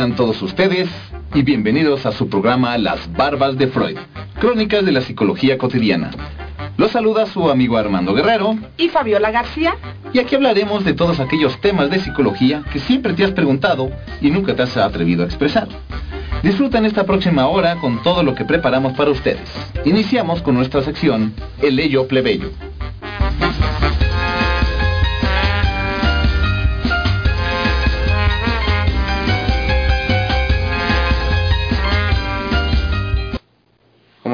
tengan todos ustedes y bienvenidos a su programa Las Barbas de Freud, Crónicas de la Psicología Cotidiana. Los saluda su amigo Armando Guerrero y Fabiola García. Y aquí hablaremos de todos aquellos temas de psicología que siempre te has preguntado y nunca te has atrevido a expresar. Disfruten esta próxima hora con todo lo que preparamos para ustedes. Iniciamos con nuestra sección El Ello Plebeyo.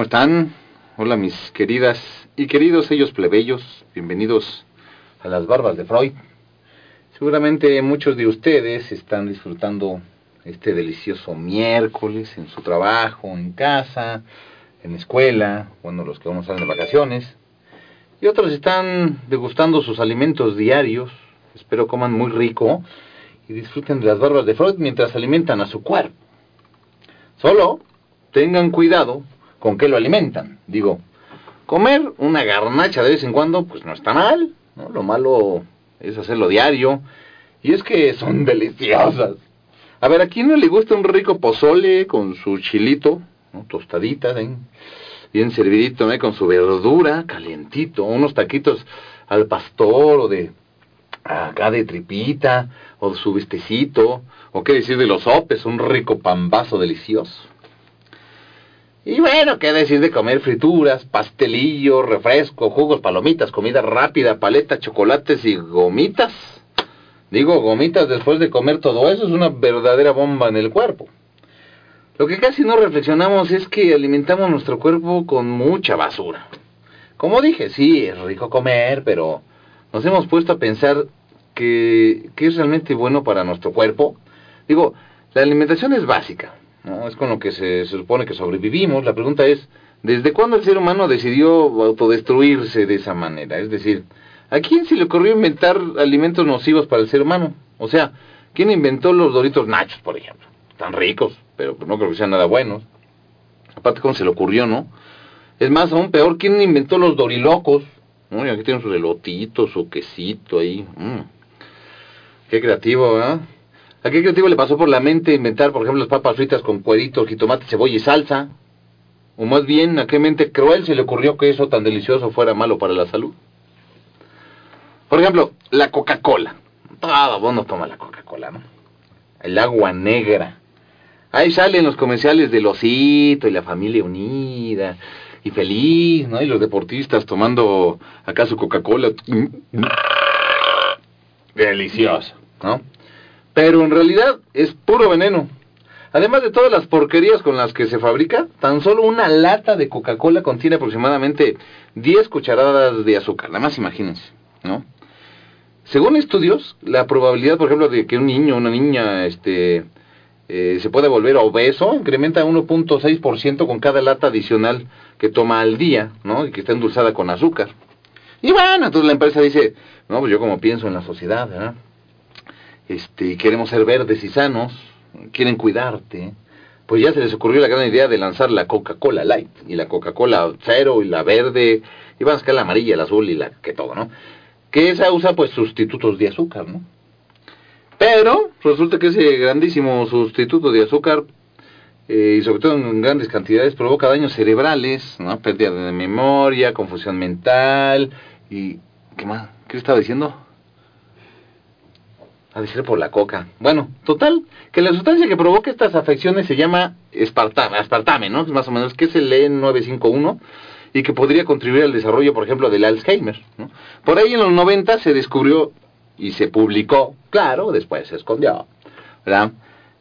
Están? Hola mis queridas y queridos ellos plebeyos, bienvenidos a las barbas de Freud. Seguramente muchos de ustedes están disfrutando este delicioso miércoles en su trabajo, en casa, en escuela, bueno, los que vamos a salen de vacaciones. Y otros están degustando sus alimentos diarios, espero coman muy rico y disfruten de las barbas de Freud mientras alimentan a su cuerpo. Solo tengan cuidado con qué lo alimentan. Digo, comer una garnacha de vez en cuando, pues no está mal, ¿no? Lo malo es hacerlo diario. Y es que son deliciosas. A ver, ¿a quién no le gusta un rico pozole con su chilito, tostadita, bien servidito, ¿eh? con su verdura, calientito, unos taquitos al pastor o de acá de tripita, o su vistecito, o qué decir de los sopes, un rico pambazo delicioso. Y bueno, qué decir de comer frituras, pastelillo, refresco, jugos, palomitas, comida rápida, paleta, chocolates y gomitas. Digo, gomitas después de comer todo eso es una verdadera bomba en el cuerpo. Lo que casi no reflexionamos es que alimentamos nuestro cuerpo con mucha basura. Como dije, sí, es rico comer, pero nos hemos puesto a pensar que, que es realmente bueno para nuestro cuerpo. Digo, la alimentación es básica, ¿no? Es con lo que se, supone que sobrevivimos. La pregunta es, ¿desde cuándo el ser humano decidió autodestruirse de esa manera? Es decir, ¿a quién se le ocurrió inventar alimentos nocivos para el ser humano? O sea, ¿quién inventó los doritos nachos, por ejemplo? Tan ricos, pero no creo que sean nada buenos. Aparte, ¿cómo se le ocurrió, no? Es más, aún peor, ¿quién inventó los dorilocos? Aquí tienen sus elotitos, su quesito ahí. Mm. Qué creativo, ¿verdad? ¿A qué creativo le pasó por la mente inventar, por ejemplo, las papas fritas con cueritos, jitomate, cebolla y salsa? O más bien, ¿a qué mente cruel se le ocurrió que eso tan delicioso fuera malo para la salud? Por ejemplo, la Coca-Cola. Todo mundo toma la Coca-Cola, ¿no? El agua negra. Ahí salen los comerciales del osito y la familia unida y feliz, ¿no? Y los deportistas tomando acá su Coca-Cola. Delicioso, ¿no? Pero en realidad es puro veneno. Además de todas las porquerías con las que se fabrica, tan solo una lata de Coca-Cola contiene aproximadamente 10 cucharadas de azúcar. Nada más imagínense, ¿no? Según estudios, la probabilidad, por ejemplo, de que un niño o una niña este, eh, se pueda volver obeso incrementa 1.6% con cada lata adicional que toma al día, ¿no? Y que está endulzada con azúcar. Y bueno, entonces la empresa dice, no, pues yo como pienso en la sociedad, ¿verdad? Este, queremos ser verdes y sanos, quieren cuidarte, pues ya se les ocurrió la gran idea de lanzar la Coca-Cola Light y la Coca-Cola Cero y la verde, y van a sacar la amarilla, la azul y la que todo, ¿no? Que esa usa pues sustitutos de azúcar, ¿no? Pero resulta que ese grandísimo sustituto de azúcar, eh, y sobre todo en grandes cantidades, provoca daños cerebrales, ¿no? Pérdida de memoria, confusión mental y... ¿Qué más? ¿Qué estaba diciendo? A decir por la coca. Bueno, total, que la sustancia que provoca estas afecciones se llama espartame, aspartame, ¿no? Más o menos, que es el E951 y que podría contribuir al desarrollo, por ejemplo, del Alzheimer. ¿no? Por ahí en los 90 se descubrió y se publicó, claro, después se escondió, ¿verdad?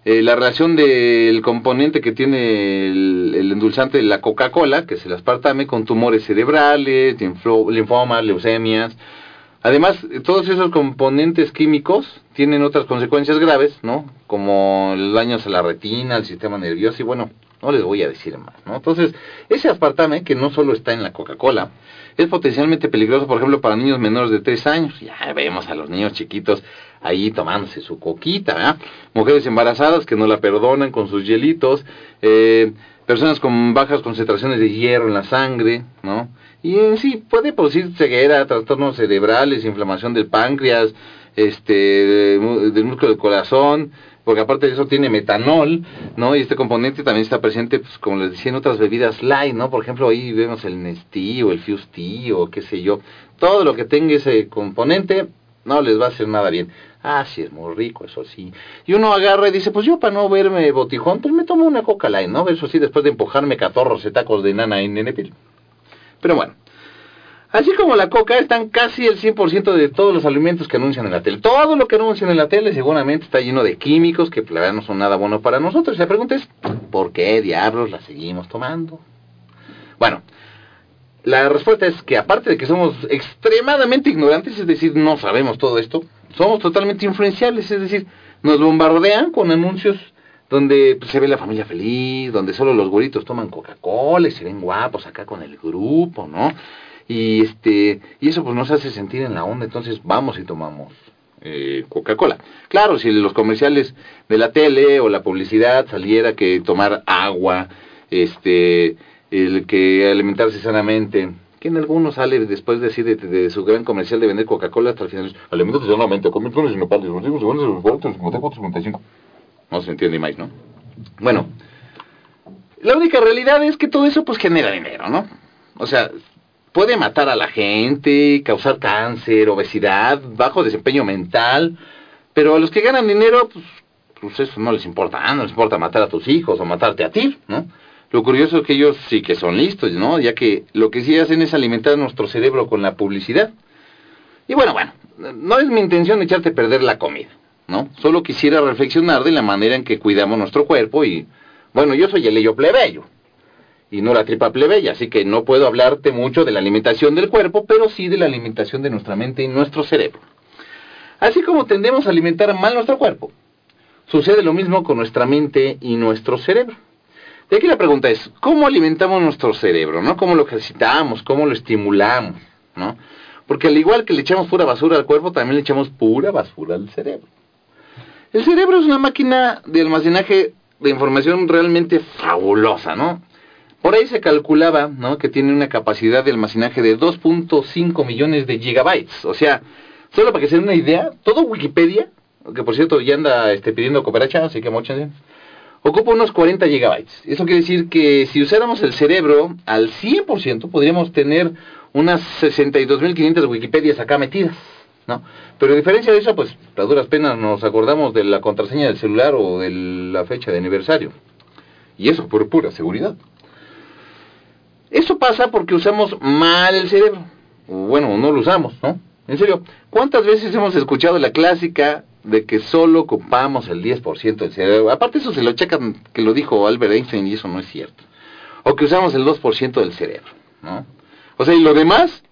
eh, la relación del componente que tiene el, endulzante de la Coca-Cola, que es el aspartame, con tumores cerebrales, linfomas, leucemias. Además, todos esos componentes químicos tienen otras consecuencias graves, ¿no? Como daños a la retina, al sistema nervioso y bueno, no les voy a decir más, ¿no? Entonces, ese aspartame, que no solo está en la Coca-Cola, es potencialmente peligroso, por ejemplo, para niños menores de 3 años. Ya vemos a los niños chiquitos ahí tomándose su coquita, ¿verdad? Mujeres embarazadas que no la perdonan con sus hielitos, eh, personas con bajas concentraciones de hierro en la sangre, ¿no? Y en sí puede producir ceguera, trastornos cerebrales, inflamación del páncreas, este, del músculo del corazón, porque aparte de eso tiene metanol, ¿no? Y este componente también está presente, pues como les decía, en otras bebidas light, ¿no? Por ejemplo, ahí vemos el Nestí o el Fusty o qué sé yo. Todo lo que tenga ese componente no les va a hacer nada bien. Ah, sí, es muy rico, eso sí. Y uno agarra y dice, pues yo para no verme botijón, pues me tomo una coca light, ¿no? Eso sí, después de empujarme catorros de tacos de nana en Nenepil. Pero bueno, Así como la coca, están casi el 100% de todos los alimentos que anuncian en la tele. Todo lo que anuncian en la tele seguramente está lleno de químicos que la verdad no son nada bueno para nosotros. Y la pregunta es, ¿por qué diablos la seguimos tomando? Bueno, la respuesta es que aparte de que somos extremadamente ignorantes, es decir, no sabemos todo esto, somos totalmente influenciables, es decir, nos bombardean con anuncios donde pues, se ve la familia feliz, donde solo los güeritos toman Coca-Cola y se ven guapos acá con el grupo, ¿no? y este y eso pues nos hace sentir en la onda. Entonces vamos y tomamos eh, Coca-Cola. Claro si los comerciales de la tele o la publicidad saliera que tomar agua este el que alimentarse sanamente que en algunos sale después de, de, de, su gran comercial de vender Coca-Cola hasta el final. Alimentarse sanamente comer y nopales no se entiende más no bueno la única realidad es que todo eso pues genera dinero no o sea puede matar a la gente, causar cáncer, obesidad, bajo desempeño mental, pero a los que ganan dinero, pues, pues eso no les importa, no les importa matar a tus hijos o matarte a ti, ¿no? Lo curioso es que ellos sí que son listos, ¿no? Ya que lo que sí hacen es alimentar nuestro cerebro con la publicidad. Y bueno, bueno, no es mi intención echarte a perder la comida, ¿no? Solo quisiera reflexionar de la manera en que cuidamos nuestro cuerpo y, bueno, yo soy el ello plebeyo, y no la tripa plebeya, así que no puedo hablarte mucho de la alimentación del cuerpo, pero sí de la alimentación de nuestra mente y nuestro cerebro. Así como tendemos a alimentar mal nuestro cuerpo, sucede lo mismo con nuestra mente y nuestro cerebro. De aquí la pregunta es, ¿cómo alimentamos nuestro cerebro? ¿no? ¿Cómo lo ejercitamos? ¿Cómo lo estimulamos? ¿no? Porque al igual que le echamos pura basura al cuerpo, también le echamos pura basura al cerebro. El cerebro es una máquina de almacenaje de información realmente fabulosa, ¿no? Por ahí se calculaba ¿no? que tiene una capacidad de almacenaje de 2.5 millones de gigabytes. O sea, solo para que se den una idea, todo Wikipedia, que por cierto ya anda este, pidiendo cooperación, así que mochense, ocupa unos 40 gigabytes. Eso quiere decir que si usáramos el cerebro al 100%, podríamos tener unas 62.500 Wikipedias acá metidas. ¿No? Pero a diferencia de eso, pues a duras penas nos acordamos de la contraseña del celular o de la fecha de aniversario. Y eso por pura seguridad. Eso pasa porque usamos mal el cerebro. Bueno, no lo usamos, ¿no? En serio, ¿cuántas veces hemos escuchado la clásica de que solo ocupamos el 10% del cerebro? Aparte eso se lo checan que lo dijo Albert Einstein y eso no es cierto. O que usamos el 2% del cerebro, ¿no? O sea, y lo demás,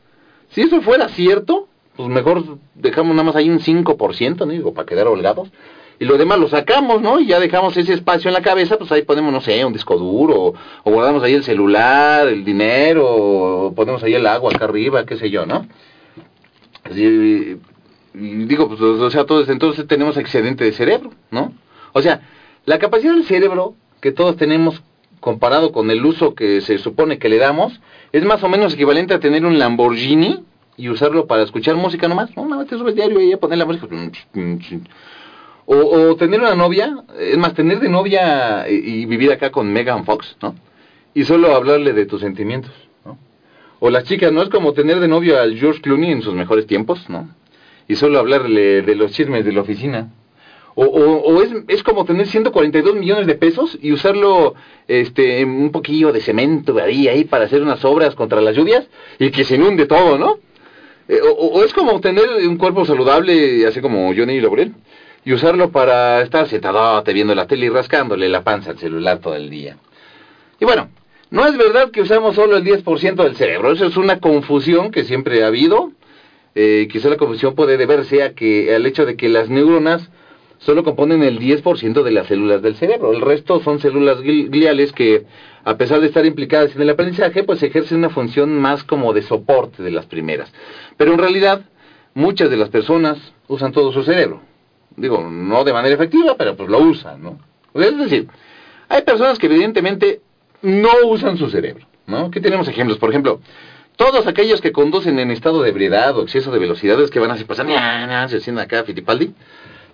si eso fuera cierto, pues mejor dejamos nada más ahí un 5%, ¿no? Digo, para quedar holgados y lo demás lo sacamos, ¿no? Y ya dejamos ese espacio en la cabeza, pues ahí ponemos, no sé, un disco duro, o, guardamos ahí el celular, el dinero, o ponemos ahí el agua acá arriba, qué sé yo, ¿no? Y, digo, pues, o sea, todos, entonces tenemos excedente de cerebro, ¿no? O sea, la capacidad del cerebro que todos tenemos comparado con el uso que se supone que le damos, es más o menos equivalente a tener un Lamborghini y usarlo para escuchar música nomás, ¿no? Una vez te subes diario y a poner la música o, tener una novia, es más, tener de novia y, vivir acá con Megan Fox, ¿no? Y solo hablarle de tus sentimientos, ¿no? O las chicas, ¿no? Es como tener de novio al George Clooney en sus mejores tiempos, ¿no? Y solo hablarle de los chismes de la oficina. O, o, es, es, como tener 142 millones de pesos y usarlo este un poquillo de cemento ahí, ahí para hacer unas obras contra las lluvias y que se inunde todo, ¿no? Eh, o, es como tener un cuerpo saludable, así como Johnny Laurel, y usarlo para estar sentado viendo la tele y rascándole la panza al celular todo el día. Y bueno, no es verdad que usamos solo el 10% del cerebro, eso es una confusión que siempre ha habido. Eh, quizá la confusión puede deberse a que, al hecho de que las neuronas solo componen el 10% de las células del cerebro. El resto son células gliales que, a pesar de estar implicadas en el aprendizaje, pues ejercen una función más como de soporte de las primeras. Pero en realidad, muchas de las personas usan todo su cerebro. Digo, no de manera efectiva, pero pues lo usan, ¿no? Es decir, hay personas que evidentemente no usan su cerebro, ¿no? Aquí tenemos ejemplos, por ejemplo, todos aquellos que conducen en estado de ebriedad o exceso de velocidades que van así pasando, se sienten acá Fittipaldi,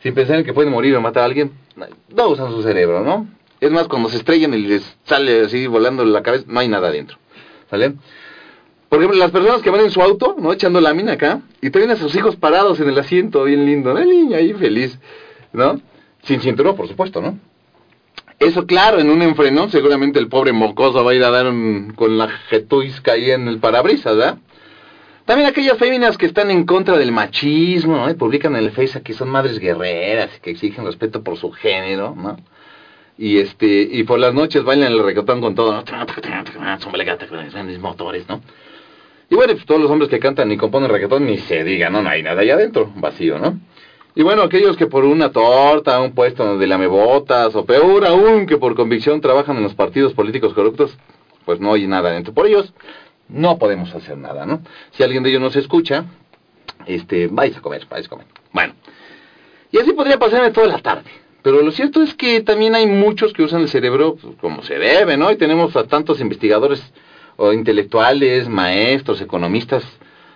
sin pensar en que pueden morir o matar a alguien, no usan su cerebro, ¿no? Es más, cuando se estrellan y les sale así volando la cabeza, no hay nada adentro, ¿sale? Por ejemplo, las personas que van en su auto, ¿no? Echando lámina acá, y tienen a sus hijos parados en el asiento, bien lindo, ¿no? El niño ahí feliz, ¿no? Sin cinturón, por supuesto, ¿no? Eso, claro, en un enfrenón, seguramente el pobre mocoso va a ir a dar con la jetuisca ahí en el parabrisas, ¿verdad? También aquellas féminas que están en contra del machismo, ¿no? Y publican en el Facebook que son madres guerreras y que exigen respeto por su género, ¿no? Y este, y por las noches bailan el reggaetón con todo, ¿no? Son mis motores, ¿no? Y bueno, pues todos los hombres que cantan y componen reggaetón ni se diga, no, no hay nada allá adentro, vacío, ¿no? Y bueno, aquellos que por una torta, un puesto donde lamebotas, o peor aún, que por convicción trabajan en los partidos políticos corruptos, pues no hay nada adentro. Por ellos, no podemos hacer nada, ¿no? Si alguien de ellos nos escucha, este, vais a comer, vais a comer. Bueno, y así podría pasarme toda la tarde. Pero lo cierto es que también hay muchos que usan el cerebro pues, como se debe, ¿no? Y tenemos a tantos investigadores o intelectuales, maestros, economistas,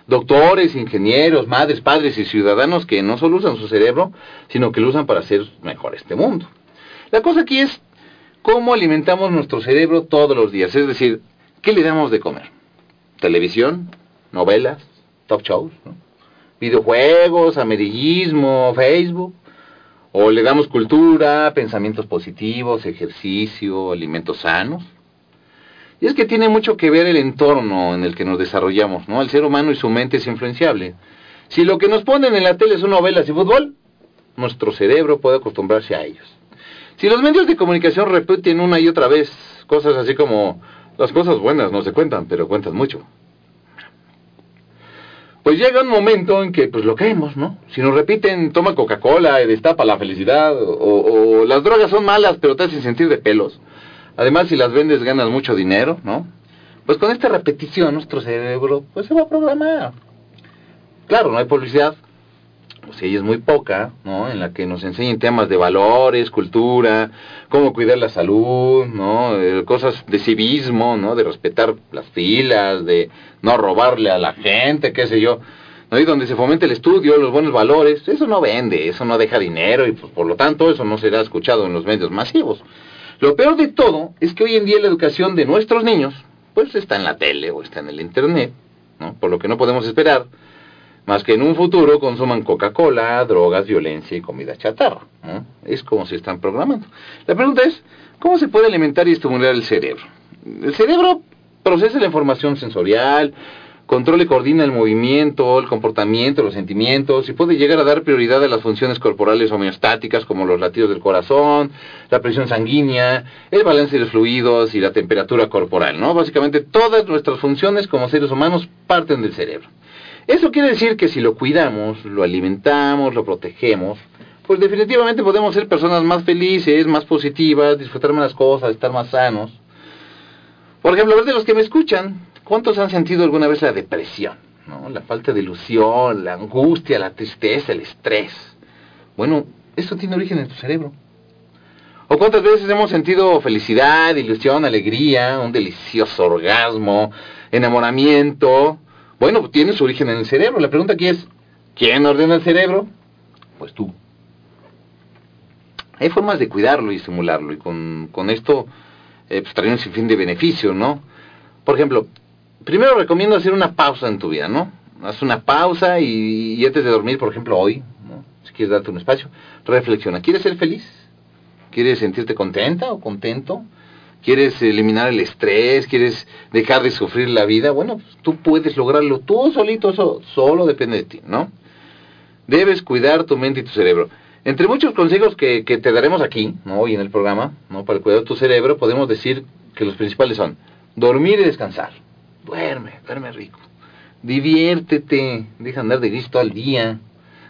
doctores, ingenieros, madres, padres y ciudadanos que no solo usan su cerebro, sino que lo usan para hacer mejor este mundo. La cosa aquí es cómo alimentamos nuestro cerebro todos los días, es decir, ¿qué le damos de comer? Televisión, novelas, talk shows, videojuegos, amarillismo, Facebook, o le damos cultura, pensamientos positivos, ejercicio, alimentos sanos. Y es que tiene mucho que ver el entorno en el que nos desarrollamos, ¿no? El ser humano y su mente es influenciable. Si lo que nos ponen en la tele son novelas y fútbol, nuestro cerebro puede acostumbrarse a ellos. Si los medios de comunicación repiten una y otra vez cosas así como las cosas buenas no se cuentan, pero cuentan mucho. Pues llega un momento en que pues lo creemos, ¿no? Si nos repiten, toma Coca-Cola y destapa la felicidad, o, o, las drogas son malas, pero te hacen sentir de pelos. Además, si las vendes ganas mucho dinero, ¿no? Pues con esta repetición nuestro cerebro pues se va a programar. Claro, no hay publicidad, pues ella es muy poca, ¿no? En la que nos enseñen temas de valores, cultura, cómo cuidar la salud, ¿no? Eh, cosas de civismo, ¿no? De respetar las filas, de no robarle a la gente, qué sé yo. ¿no? Y donde se fomente el estudio, los buenos valores, eso no vende, eso no deja dinero y pues, por lo tanto eso no será escuchado en los medios masivos. Lo peor de todo es que hoy en día la educación de nuestros niños, pues está en la tele o está en el internet, ¿no? Por lo que no podemos esperar más que en un futuro consuman Coca-Cola, drogas, violencia y comida chatarra. Es como se están programando. La pregunta es, ¿cómo se puede alimentar y estimular el cerebro? El cerebro procesa la información sensorial, controla y coordina el movimiento, el comportamiento, los sentimientos y puede llegar a dar prioridad a las funciones corporales homeostáticas como los latidos del corazón, la presión sanguínea, el balance de los fluidos y la temperatura corporal, ¿no? Básicamente todas nuestras funciones como seres humanos parten del cerebro. Eso quiere decir que si lo cuidamos, lo alimentamos, lo protegemos, pues definitivamente podemos ser personas más felices, más positivas, disfrutar más las cosas, estar más sanos. Por ejemplo, a ver de los que me escuchan, ¿cuántos han sentido alguna vez la depresión? La falta de ilusión, la angustia, la tristeza, el estrés. Bueno, eso tiene origen en tu cerebro. ¿O cuántas veces hemos sentido felicidad, ilusión, alegría, un delicioso orgasmo, enamoramiento, bueno, tiene su origen en el cerebro. La pregunta aquí es, ¿quién ordena el cerebro? Pues tú. Hay formas de cuidarlo y estimularlo y con, con esto eh, pues, trae un sinfín de beneficios, ¿no? Por ejemplo, primero recomiendo hacer una pausa en tu vida, ¿no? Haz una pausa y, y antes de dormir, por ejemplo, hoy, ¿no? si quieres darte un espacio, reflexiona. ¿Quieres ser feliz? ¿Quieres sentirte contenta o contento? Quieres eliminar el estrés, quieres dejar de sufrir la vida, bueno, pues, tú puedes lograrlo tú solito, eso solo depende de ti, ¿no? Debes cuidar tu mente y tu cerebro. Entre muchos consejos que, te daremos aquí, ¿no? hoy en el programa, ¿no? para cuidar tu cerebro, podemos decir que los principales son dormir y descansar. Duerme, duerme rico. Diviértete, deja andar de gris todo el día.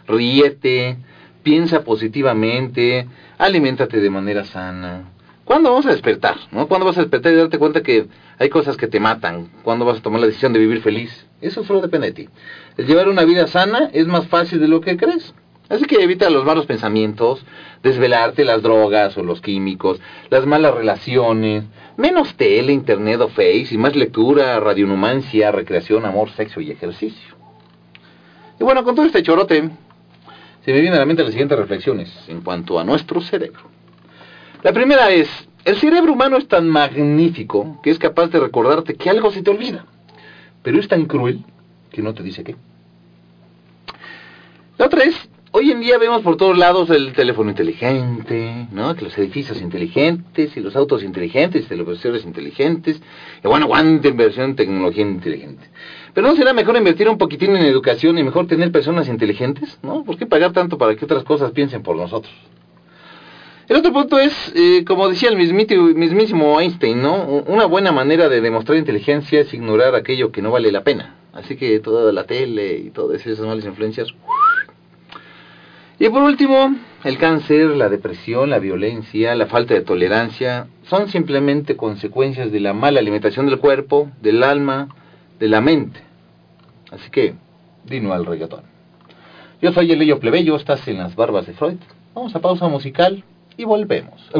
Ríete, piensa positivamente, aliméntate de manera sana. ¿Cuándo vamos a despertar? ¿no? ¿Cuándo vas a despertar y darte cuenta que hay cosas que te matan? ¿Cuándo vas a tomar la decisión de vivir feliz? Eso solo depende de ti. El llevar una vida sana es más fácil de lo que crees. Así que evita los malos pensamientos, desvelarte, las drogas o los químicos, las malas relaciones, menos tele, internet o face y más lectura, radionumancia, recreación, amor, sexo y ejercicio. Y bueno, con todo este chorote, se me vienen a la mente las siguientes reflexiones en cuanto a nuestro cerebro. La primera es, el cerebro humano es tan magnífico que es capaz de recordarte que algo se te olvida, pero es tan cruel que no te dice qué. La otra es, Hoy en día vemos por todos lados el teléfono inteligente, ¿no? los edificios inteligentes y los autos inteligentes y televisores inteligentes. Y bueno, cuánta inversión en tecnología inteligente. Pero ¿no será mejor invertir un poquitín en educación y mejor tener personas inteligentes? ¿No? ¿Por qué pagar tanto para que otras cosas piensen por nosotros? El otro punto es, eh, como decía el mismísimo Einstein, ¿no? Una buena manera de demostrar inteligencia es ignorar aquello que no vale la pena. Así que toda la tele y todas esas malas influencias, y por último, el cáncer, la depresión, la violencia, la falta de tolerancia son simplemente consecuencias de la mala alimentación del cuerpo, del alma, de la mente. Así que, dino al reggaetón. Yo soy el Elio Plebeyo, estás en las barbas de Freud. Vamos a pausa musical y volvemos.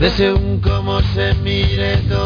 De según cómo se mire, todo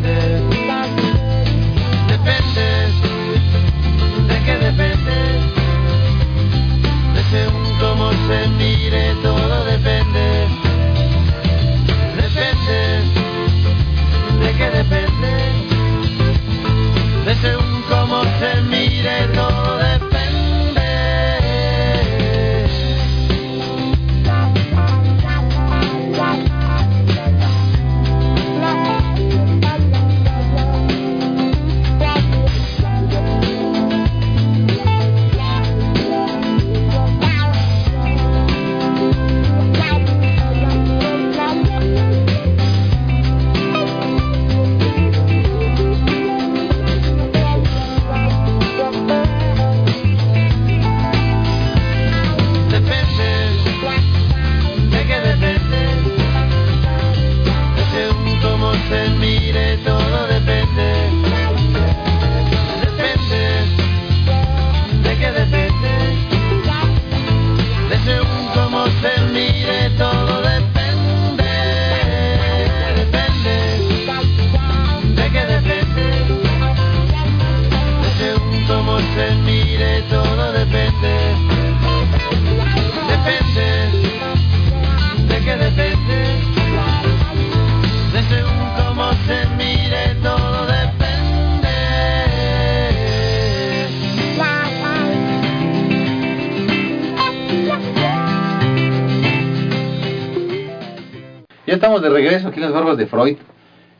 Estamos de regreso aquí en las barbas de Freud.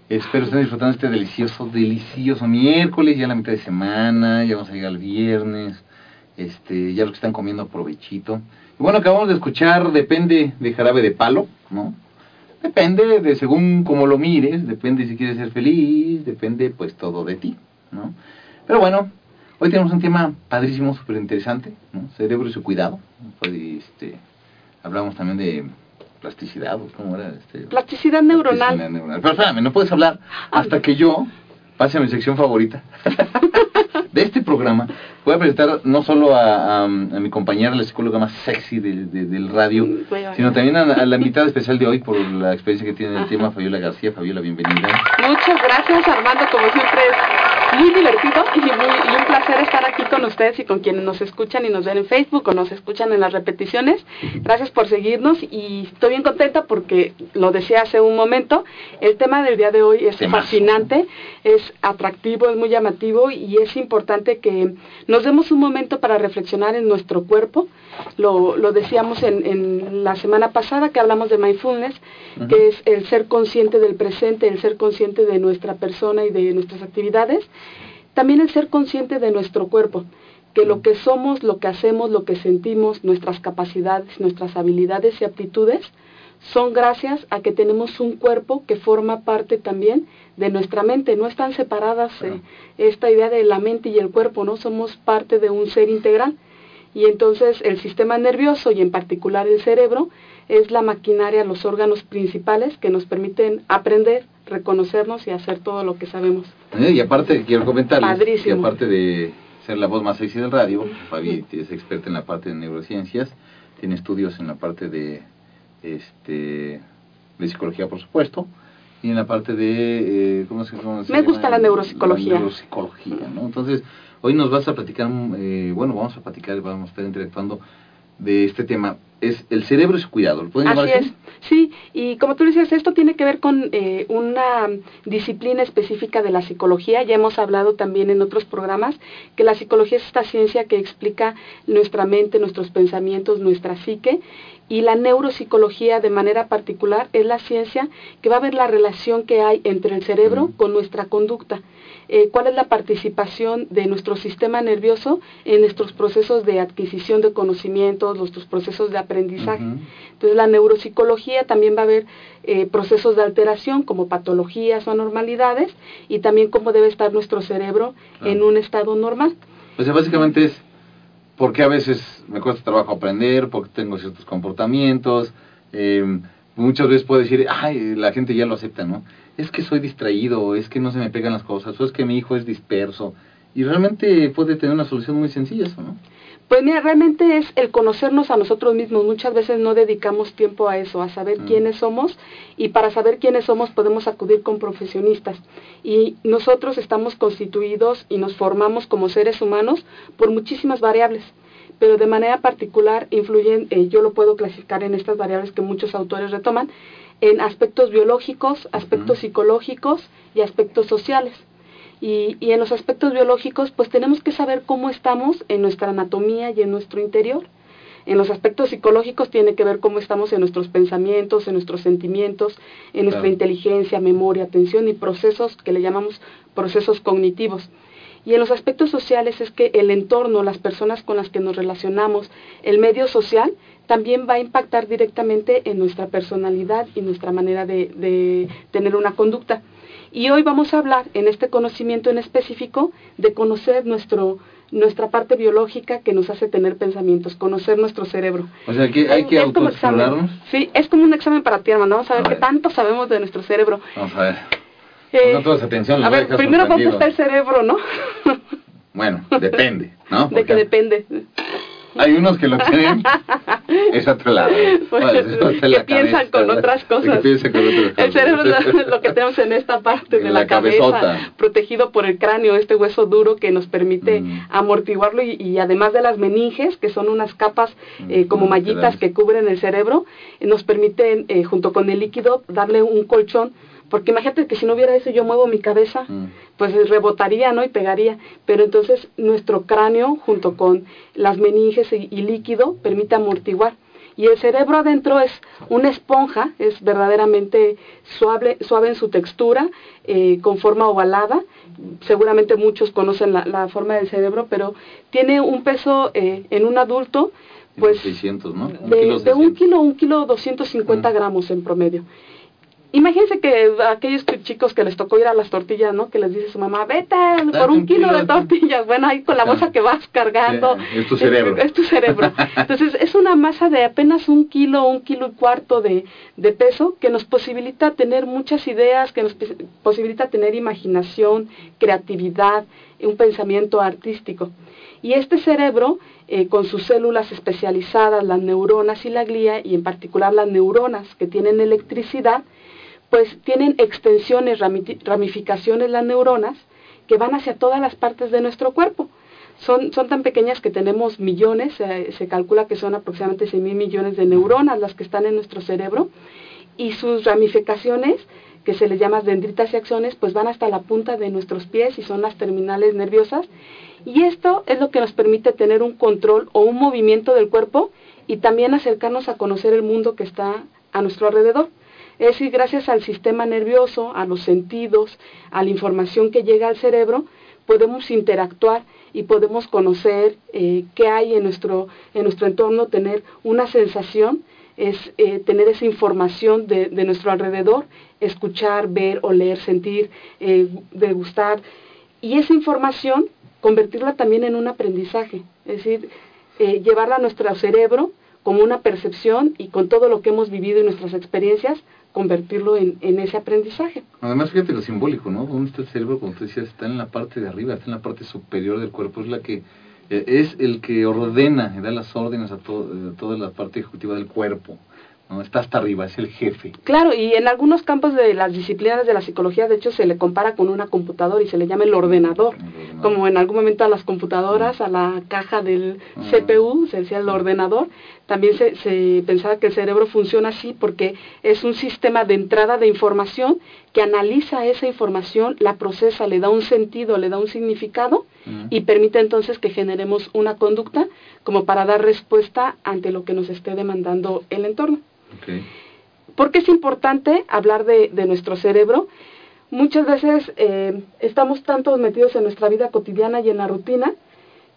Espero estén disfrutando este delicioso, delicioso miércoles, ya la mitad de semana, ya vamos a llegar al viernes. Este, ya los que están comiendo provechito. Y bueno, acabamos de escuchar Depende de Jarabe de Palo, ¿no? Depende de según como lo mires, depende si quieres ser feliz, depende pues todo de ti, ¿no? Pero bueno, hoy tenemos un tema padrísimo, súper interesante, ¿no? Cerebro y su cuidado. Este, hablamos también de plasticidad, ¿cómo era? Este, plasticidad neuronal. plasticidad neuronal. Pero espérame, no puedes hablar hasta que yo pase a mi sección favorita de este programa. Voy a presentar no solo a, a, a mi compañera, la psicóloga más sexy de, de, del radio, sino también a, a, la invitada especial de hoy por la experiencia que tiene en el tema, Fabiola García. Fabiola, bienvenida. Muchas gracias, Armando. Como siempre es muy divertido y, muy, y un placer estar aquí con ustedes y con quienes nos escuchan y nos ven en Facebook o nos escuchan en las repeticiones. Gracias por seguirnos y estoy bien contenta porque lo decía hace un momento, el tema del día de hoy es fascinante, es atractivo, es muy llamativo y es importante que nos demos un momento para reflexionar en nuestro cuerpo. Lo, lo decíamos en, en, la semana pasada que hablamos de mindfulness, uh -huh. que es el ser consciente del presente, el ser consciente de nuestra persona y de nuestras actividades. También el ser consciente de nuestro cuerpo, que lo que somos, lo que hacemos, lo que sentimos, nuestras capacidades, nuestras habilidades y aptitudes, son gracias a que tenemos un cuerpo que forma parte también de nuestra mente. No están separadas eh, esta idea de la mente y el cuerpo, ¿no? Somos parte de un ser integral. Y entonces el sistema nervioso y en particular el cerebro es la maquinaria, los órganos principales que nos permiten aprender, reconocernos y hacer todo lo que sabemos. Eh, y aparte, quiero comentarles Padrísimo. que aparte de ser la voz más sexy del radio, Fabi es experta en la parte de neurociencias, tiene estudios en la parte de este de psicología, por supuesto, y en la parte de... Eh, ¿cómo se, cómo se Me llama? gusta la neuropsicología. La neuropsicología, ¿no? Entonces, hoy nos vas a platicar, eh, bueno, vamos a platicar, vamos a estar interactuando de este tema. Es el cerebro su cuidado. ¿Lo pueden Así llamar es, sí, y como tú dices, esto tiene que ver con eh, una disciplina específica de la psicología. Ya hemos hablado también en otros programas que la psicología es esta ciencia que explica nuestra mente, nuestros pensamientos, nuestra psique, y la neuropsicología de manera particular es la ciencia que va a ver la relación que hay entre el cerebro -huh. con nuestra conducta. Eh, cuál es la participación de nuestro sistema nervioso en nuestros procesos de adquisición de conocimientos, nuestros procesos de aprendizaje. Uh -huh. Entonces la neuropsicología también va a ver eh, procesos de alteración como patologías o anormalidades y también cómo debe estar nuestro cerebro en un estado normal. O sea, básicamente es porque a veces me cuesta trabajo aprender, porque tengo ciertos comportamientos. Eh, muchas veces puedo decir, ay, la gente ya lo acepta, ¿no? Es que soy distraído, es que no se me pegan las cosas, o es que mi hijo es disperso. Y realmente puede tener una solución muy sencilla eso, ¿no? Pues mira, realmente es el conocernos a nosotros mismos. Muchas veces no dedicamos tiempo a eso, a saber mm. quiénes somos y para saber quiénes somos podemos acudir con profesionistas. Y nosotros estamos constituidos y nos formamos como seres humanos por muchísimas variables pero de manera particular influyen, eh, yo lo puedo clasificar en estas variables que muchos autores retoman, en aspectos biológicos, aspectos uh -huh. psicológicos y aspectos sociales. Y, y, en los aspectos biológicos, pues tenemos que saber cómo estamos en nuestra anatomía y en nuestro interior. En los aspectos psicológicos tiene que ver cómo estamos en nuestros pensamientos, en nuestros sentimientos, en nuestra claro. inteligencia, memoria, atención y procesos que le llamamos procesos cognitivos. Y en los aspectos sociales es que el entorno, las personas con las que nos relacionamos, el medio social, también va a impactar directamente en nuestra personalidad y nuestra manera de, de tener una conducta. Y hoy vamos a hablar en este conocimiento en específico de conocer nuestro, nuestra parte biológica que nos hace tener pensamientos, conocer nuestro cerebro. O sea, que hay que autoexplorarnos. Sí, es como un examen para ti, hermano. Vamos a ver, a ver. qué tanto sabemos de nuestro cerebro. Vamos a ver. Eh, no todas atención, a ver, a primero dónde está el cerebro, ¿no? bueno, depende, ¿no? Porque de que depende. Hay unos que lo creen, es otro lado. Pues, que piensan con otras cosas. Que piensan con otras el cerebro es lo que tenemos en esta parte en de la, la cabeza, protegido por el cráneo, este hueso duro que nos permite mm. amortiguarlo y, y, además de las meninges, que son unas capas eh, como Mm, mallitas que cubren el cerebro, nos permiten, eh, junto con el líquido, darle un colchón porque imagínate que si no hubiera eso yo muevo mi cabeza, Mm. pues rebotaría, ¿no? Y pegaría. Pero entonces nuestro cráneo junto con las meninges y, y líquido permite amortiguar. Y el cerebro adentro es una esponja, es verdaderamente suave, suave en su textura, eh, con forma ovalada. Seguramente muchos conocen la, forma del cerebro, pero tiene un peso eh, en un adulto pues 600, ¿no? de, un kilo, un kilo 250 gramos en promedio. Imagínense que aquellos chicos que les tocó ir a las tortillas, ¿no? Que les dice su mamá, vete por un, kilo, de tortillas. Bueno, ahí con la bolsa que vas cargando. es tu cerebro. Es, tu cerebro. Entonces, es una masa de apenas un kilo, un kilo y cuarto de, de peso que nos posibilita tener muchas ideas, que nos posibilita tener imaginación, creatividad, un pensamiento artístico. Y este cerebro, eh, con sus células especializadas, las neuronas y la glía, y en particular las neuronas que tienen electricidad, pues tienen extensiones, ramificaciones las neuronas que van hacia todas las partes de nuestro cuerpo. Son, son tan pequeñas que tenemos millones, se calcula que son aproximadamente 6 mil millones de neuronas las que están en nuestro cerebro y sus ramificaciones, que se les llama dendritas y axones, pues van hasta la punta de nuestros pies y son las terminales nerviosas. Y esto es lo que nos permite tener un control o un movimiento del cuerpo y también acercarnos a conocer el mundo que está a nuestro alrededor. Es decir, gracias al sistema nervioso, a los sentidos, a la información que llega al cerebro, podemos interactuar y podemos conocer eh, qué hay en nuestro, en nuestro entorno, tener una sensación, es eh, tener esa información de, de, nuestro alrededor, escuchar, ver, oler, sentir, eh, degustar, y esa información convertirla también en un aprendizaje, es decir, llevarla a nuestro cerebro como una percepción y con todo lo que hemos vivido y nuestras experiencias, convertirlo en, en, ese aprendizaje. Además, fíjate lo simbólico, ¿no? ¿Dónde está el cerebro? Como tú decías, está en la parte de arriba, está en la parte superior del cuerpo, es la que eh, es el que ordena, da las órdenes a, todo, a toda la parte ejecutiva del cuerpo. Está hasta arriba, es el jefe. Claro, y en algunos campos de las disciplinas de la psicología, de hecho, se le compara con una computadora y se le llama el ordenador. Como en algún momento a las computadoras, a la caja del ah. CPU, se decía el ordenador. También se, se pensaba que el cerebro funciona así porque es un sistema de entrada de información que analiza esa información, la procesa, le da un sentido, le da un significado y permite entonces que generemos una conducta como para dar respuesta ante lo que nos esté demandando el entorno. Okay. ¿Por qué es importante hablar de, nuestro cerebro? Muchas veces eh, estamos tanto metidos en nuestra vida cotidiana y en la rutina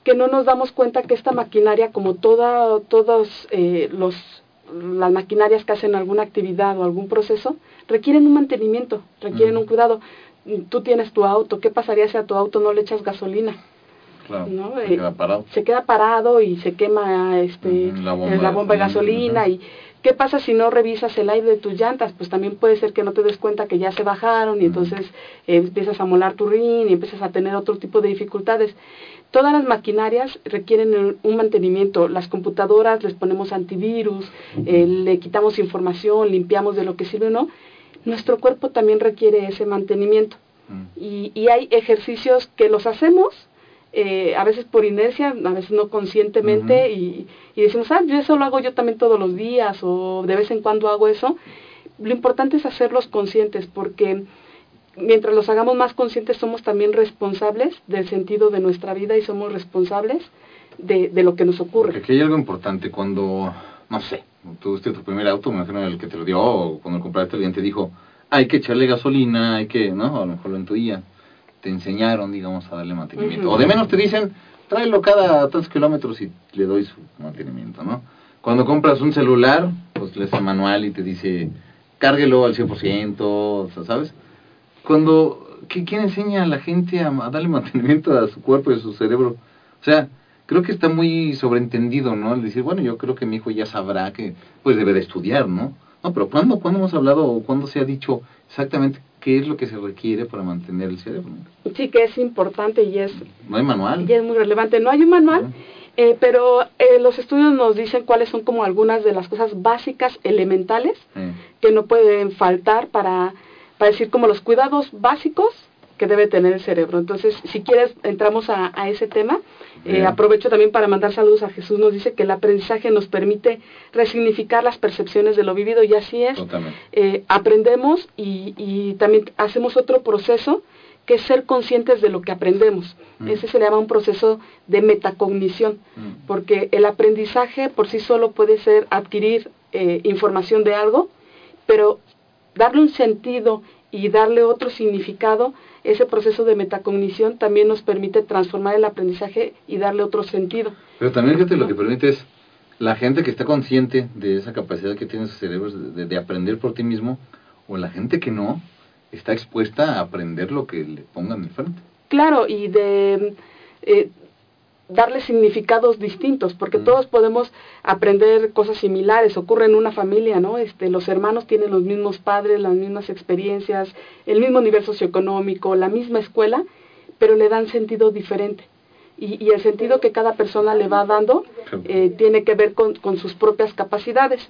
que no nos damos cuenta que esta maquinaria, como toda, todas eh, las maquinarias que hacen alguna actividad o algún proceso, requieren un mantenimiento, requieren un cuidado. Tú tienes tu auto, ¿qué pasaría si a tu auto no le echas gasolina? Claro, se queda parado. Se queda parado y se quema este, la, bomba, de gasolina y ¿Qué pasa si no revisas el aire de tus llantas? Pues también puede ser que no te des cuenta que ya se bajaron y entonces eh, empiezas a molar tu rin y empiezas a tener otro tipo de dificultades. Todas las maquinarias requieren un mantenimiento. Las computadoras les ponemos antivirus, eh, le quitamos información, limpiamos de lo que sirve o no. Nuestro cuerpo también requiere ese mantenimiento. Y, y hay ejercicios que los hacemos eh, a veces por inercia, a veces no conscientemente, y, y, decimos, ah, yo eso lo hago yo también todos los días, o de vez en cuando hago eso. Lo importante es hacerlos conscientes, porque mientras los hagamos más conscientes, somos también responsables del sentido de nuestra vida y somos responsables de, de lo que nos ocurre. Porque aquí hay algo importante, cuando, no sé, tuviste tu primer auto, me imagino el que te lo dio, o cuando lo compraste alguien te dijo, hay que echarle gasolina, hay que, ¿no? A lo mejor lo intuía te enseñaron, digamos, a darle mantenimiento. O de menos te dicen, tráelo cada tantos kilómetros y le doy su mantenimiento, ¿no? Cuando compras un celular, pues lees el manual y te dice, cárguelo al 100%, ¿sabes? Cuando, ¿quién enseña a la gente a, darle mantenimiento a su cuerpo y a su cerebro? O sea, creo que está muy sobreentendido, ¿no? El decir, bueno, yo creo que mi hijo ya sabrá que, pues debe de estudiar, ¿no? No, pero ¿cuándo, ¿cuándo hemos hablado o cuándo se ha dicho exactamente qué es lo que se requiere para mantener el cerebro. Sí, que es importante y es... No hay manual. Y es muy relevante. No hay un manual, eh, pero eh, los estudios nos dicen cuáles son como algunas de las cosas básicas, elementales, que no pueden faltar para, para decir como los cuidados básicos que debe tener el cerebro. Entonces, si quieres, entramos a, a ese tema. Eh, aprovecho también para mandar saludos a Jesús. Nos dice que el aprendizaje nos permite resignificar las percepciones de lo vivido y así es. Eh, aprendemos y, y, también hacemos otro proceso que es ser conscientes de lo que aprendemos. Mm. Ese se le llama un proceso de metacognición, Mm. porque el aprendizaje por sí solo puede ser adquirir eh, información de algo, pero darle un sentido y darle otro significado, ese proceso de metacognición también nos permite transformar el aprendizaje y darle otro sentido. Pero también fíjate lo que permite es la gente que está consciente de esa capacidad que tiene sus cerebros de, de- de aprender por ti mismo, o la gente que no, está expuesta a aprender lo que le pongan enfrente. Claro, y de eh, darle significados distintos, porque Mm. todos podemos aprender cosas similares, ocurre en una familia, ¿no? Este, los hermanos tienen los mismos padres, las mismas experiencias, el mismo nivel socioeconómico, la misma escuela, pero le dan sentido diferente. Y, y el sentido que cada persona le va dando eh, tiene que ver con, con sus propias capacidades.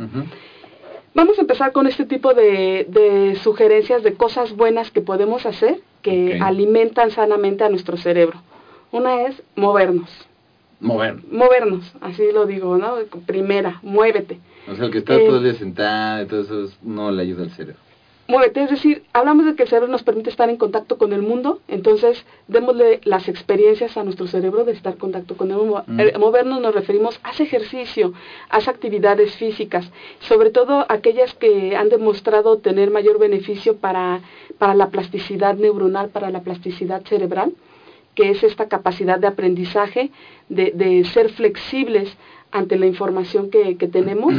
Vamos a empezar con este tipo de, de sugerencias de cosas buenas que podemos hacer que alimentan sanamente a nuestro cerebro. Una es movernos, Mover. movernos, así lo digo, ¿no? Primera, muévete. O sea, el que está Eh, todo el día sentado y todo eso es- no le ayuda al cerebro. Muévete, es decir, hablamos de que el cerebro nos permite estar en contacto con el mundo, entonces démosle las experiencias a nuestro cerebro de estar en contacto con el mundo. Mm. Eh, movernos nos referimos, haz ejercicio, haz actividades físicas, sobre todo aquellas que han demostrado tener mayor beneficio para, para la plasticidad neuronal, para la plasticidad cerebral, que es esta capacidad de aprendizaje, de, de ser flexibles ante la información que, que tenemos.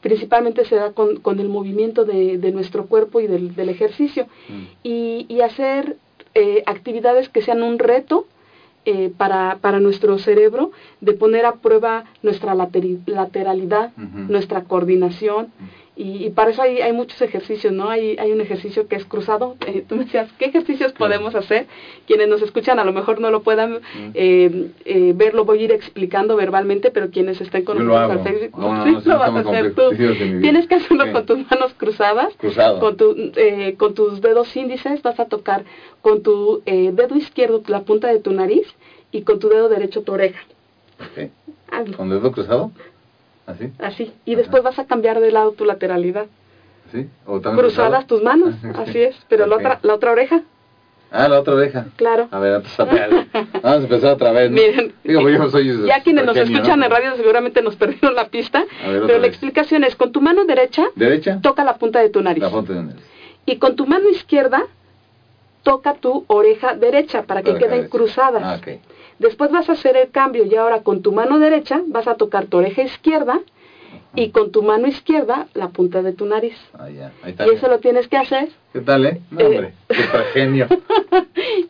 Principalmente se da con, con el movimiento de, de nuestro cuerpo y del, del ejercicio. Mm. y, y hacer eh, actividades que sean un reto eh, para, para nuestro cerebro de poner a prueba nuestra lateri- lateralidad, nuestra coordinación y, y para eso hay, hay muchos ejercicios, ¿no? Hay, hay un ejercicio que es cruzado. Eh, tú me decías, ¿qué ejercicios podemos hacer? Quienes nos escuchan a lo mejor no lo puedan eh, eh, ver, lo voy a ir explicando verbalmente, pero quienes estén con nosotros Facebook, No, no, sí, no, sí, lo vas a hacer tú. Tienes que hacerlo Sí. con tus manos cruzadas, Cruzado. con, tu, eh, con tus dedos índices, vas a tocar con tu eh, dedo izquierdo la punta de tu nariz y con tu dedo derecho tu oreja. Ok. Hazlo, ¿Con dedo cruzado? ¿Así? así. Y después vas a cambiar de lado tu lateralidad. ¿Sí? ¿O también Cruzadas cruzado? tus manos, Ah, sí, así sí. es. Pero la, otra, la otra oreja, Ah, la otra oreja. claro. A ver, antes otra vez. Vamos a empezar otra vez. ¿no? Miren, Digo, pues yo no soy ya quienes nos escuchan ¿no? en radio seguramente nos perdieron la pista, A ver, pero la explicación es con tu mano derecha ¿Derecha? toca la punta de tu nariz La punta de nariz. y con tu mano izquierda toca tu oreja derecha para que Oreja queden derecha. cruzadas. Ah, ok. Después vas a hacer el cambio y ahora con tu mano derecha vas a tocar tu oreja izquierda y con tu mano izquierda la punta de tu nariz. Ah, ya. Ahí está. Y eso lo tienes que hacer. ¿Qué tal, eh? No, Eh. hombre. Super genio.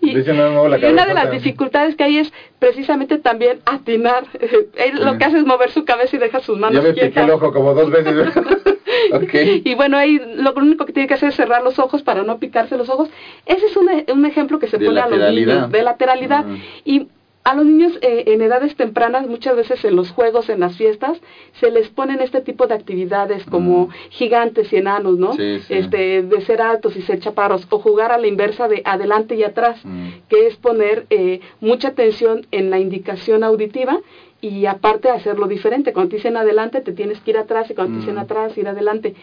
y, Dice, no la y una de las dificultades que hay es precisamente también atinar. Él lo que hace es mover su cabeza y deja sus manos Ya me piqué el ojo como dos veces. Y bueno, ahí lo único que tiene que hacer es cerrar los ojos para no picarse los ojos. Ese es un, e- un ejemplo que se De pone a los niños de lateralidad. Y a los niños eh, en edades tempranas, muchas veces en los juegos, en las fiestas, se les ponen este tipo de actividades como Mm. gigantes y enanos, ¿no? Sí, sí. Este, de ser altos y ser chaparros, o jugar a la inversa de adelante y atrás, Mm. que es poner eh, mucha atención en la indicación auditiva y aparte hacerlo diferente. Cuando te dicen adelante, te tienes que ir atrás y cuando te dicen Mm. atrás, ir adelante.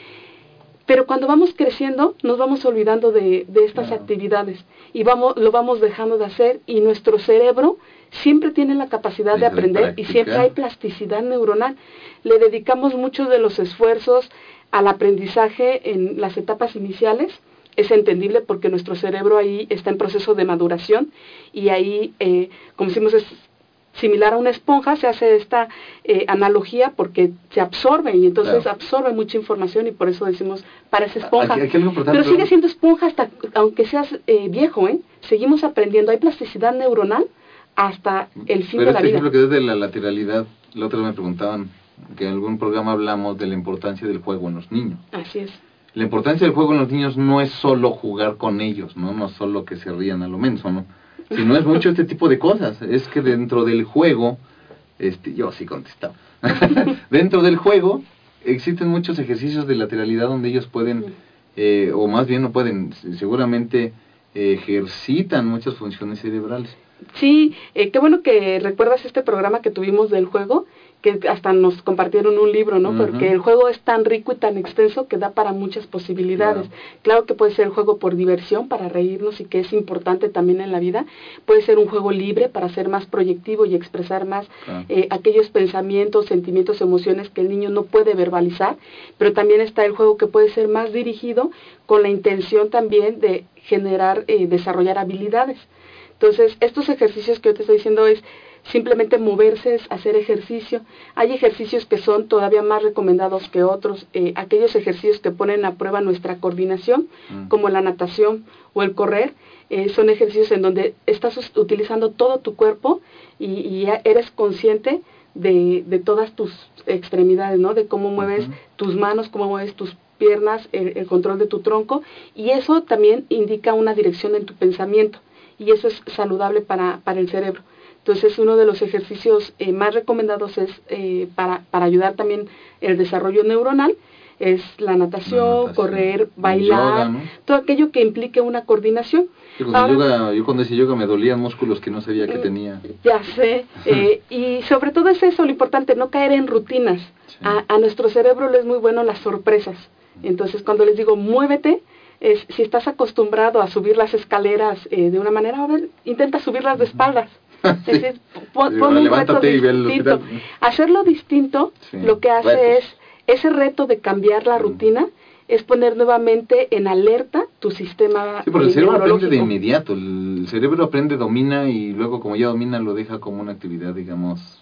Pero cuando vamos creciendo, nos vamos olvidando de, de estas Claro. actividades y vamos, lo vamos dejando de hacer y nuestro cerebro siempre tiene la capacidad de de aprender y siempre hay plasticidad neuronal. Le dedicamos muchos de los esfuerzos al aprendizaje en las etapas iniciales. Es entendible porque nuestro cerebro ahí está en proceso de maduración y ahí, eh, como decimos, es similar a una esponja, se hace esta eh, analogía porque se absorbe y entonces Claro. absorbe mucha información y por eso decimos parece esponja. Aquí- aquí Pero sigue siendo esponja hasta aunque seas eh, viejo, ¿eh? Seguimos aprendiendo, hay plasticidad neuronal hasta el fin Pero de la este vida. ejemplo que es de la lateralidad, la otra vez me preguntaban que en algún programa hablamos de la importancia del juego en los niños. Así es. La importancia del juego en los niños no es solo jugar con ellos, ¿no? No es solo que se rían a lo menso, ¿no? Sino es mucho este tipo de cosas. Es que dentro del juego, este, yo sí contestaba. dentro del juego existen muchos ejercicios de lateralidad donde ellos pueden, eh, o más bien no pueden, seguramente ejercitan muchas funciones cerebrales. Sí, eh, qué bueno que recuerdas este programa que tuvimos del juego, que hasta nos compartieron un libro, ¿no? Porque el juego es tan rico y tan extenso que da para muchas posibilidades. Claro. que puede ser el juego por diversión, para reírnos y que es importante también en la vida. Puede ser un juego libre para ser más proyectivo y expresar más eh, aquellos pensamientos, sentimientos, emociones que el niño no puede verbalizar. Pero también está el juego que puede ser más dirigido con la intención también de generar, eh, desarrollar habilidades. Entonces, estos ejercicios que yo te estoy diciendo es simplemente moverse, es hacer ejercicio. Hay ejercicios que son todavía más recomendados que otros, eh, aquellos ejercicios que ponen a prueba nuestra coordinación, mm. como la natación o el correr, eh, son ejercicios en donde estás utilizando todo tu cuerpo y, eres consciente de, de, todas tus extremidades, ¿no? De cómo mueves tus manos, cómo mueves tus piernas, el, el, control de tu tronco, y eso también indica una dirección en tu pensamiento, y eso es saludable para, para el cerebro. Entonces, uno de los ejercicios eh, más recomendados es eh, para, para ayudar también el desarrollo neuronal, es la natación, correr, bailar, todo aquello que implique una coordinación. Yo cuando, yoga, yo cuando yoga me dolían músculos que no sabía que mm, tenía. Ya sé, eh, y sobre todo es eso lo importante, no caer en rutinas. A, a, nuestro cerebro le es muy bueno las sorpresas. Entonces cuando les digo muévete, es, si estás acostumbrado a subir las escaleras de una manera, a ver, intenta subirlas de espaldas. Es decir, pon, un reto distinto. Hacerlo distinto lo que hace es, ese reto de cambiar la rutina, es poner nuevamente en alerta tu sistema. Sí, porque el cerebro aprende de inmediato. El cerebro aprende, domina y luego, como ya domina, lo deja como una actividad, digamos.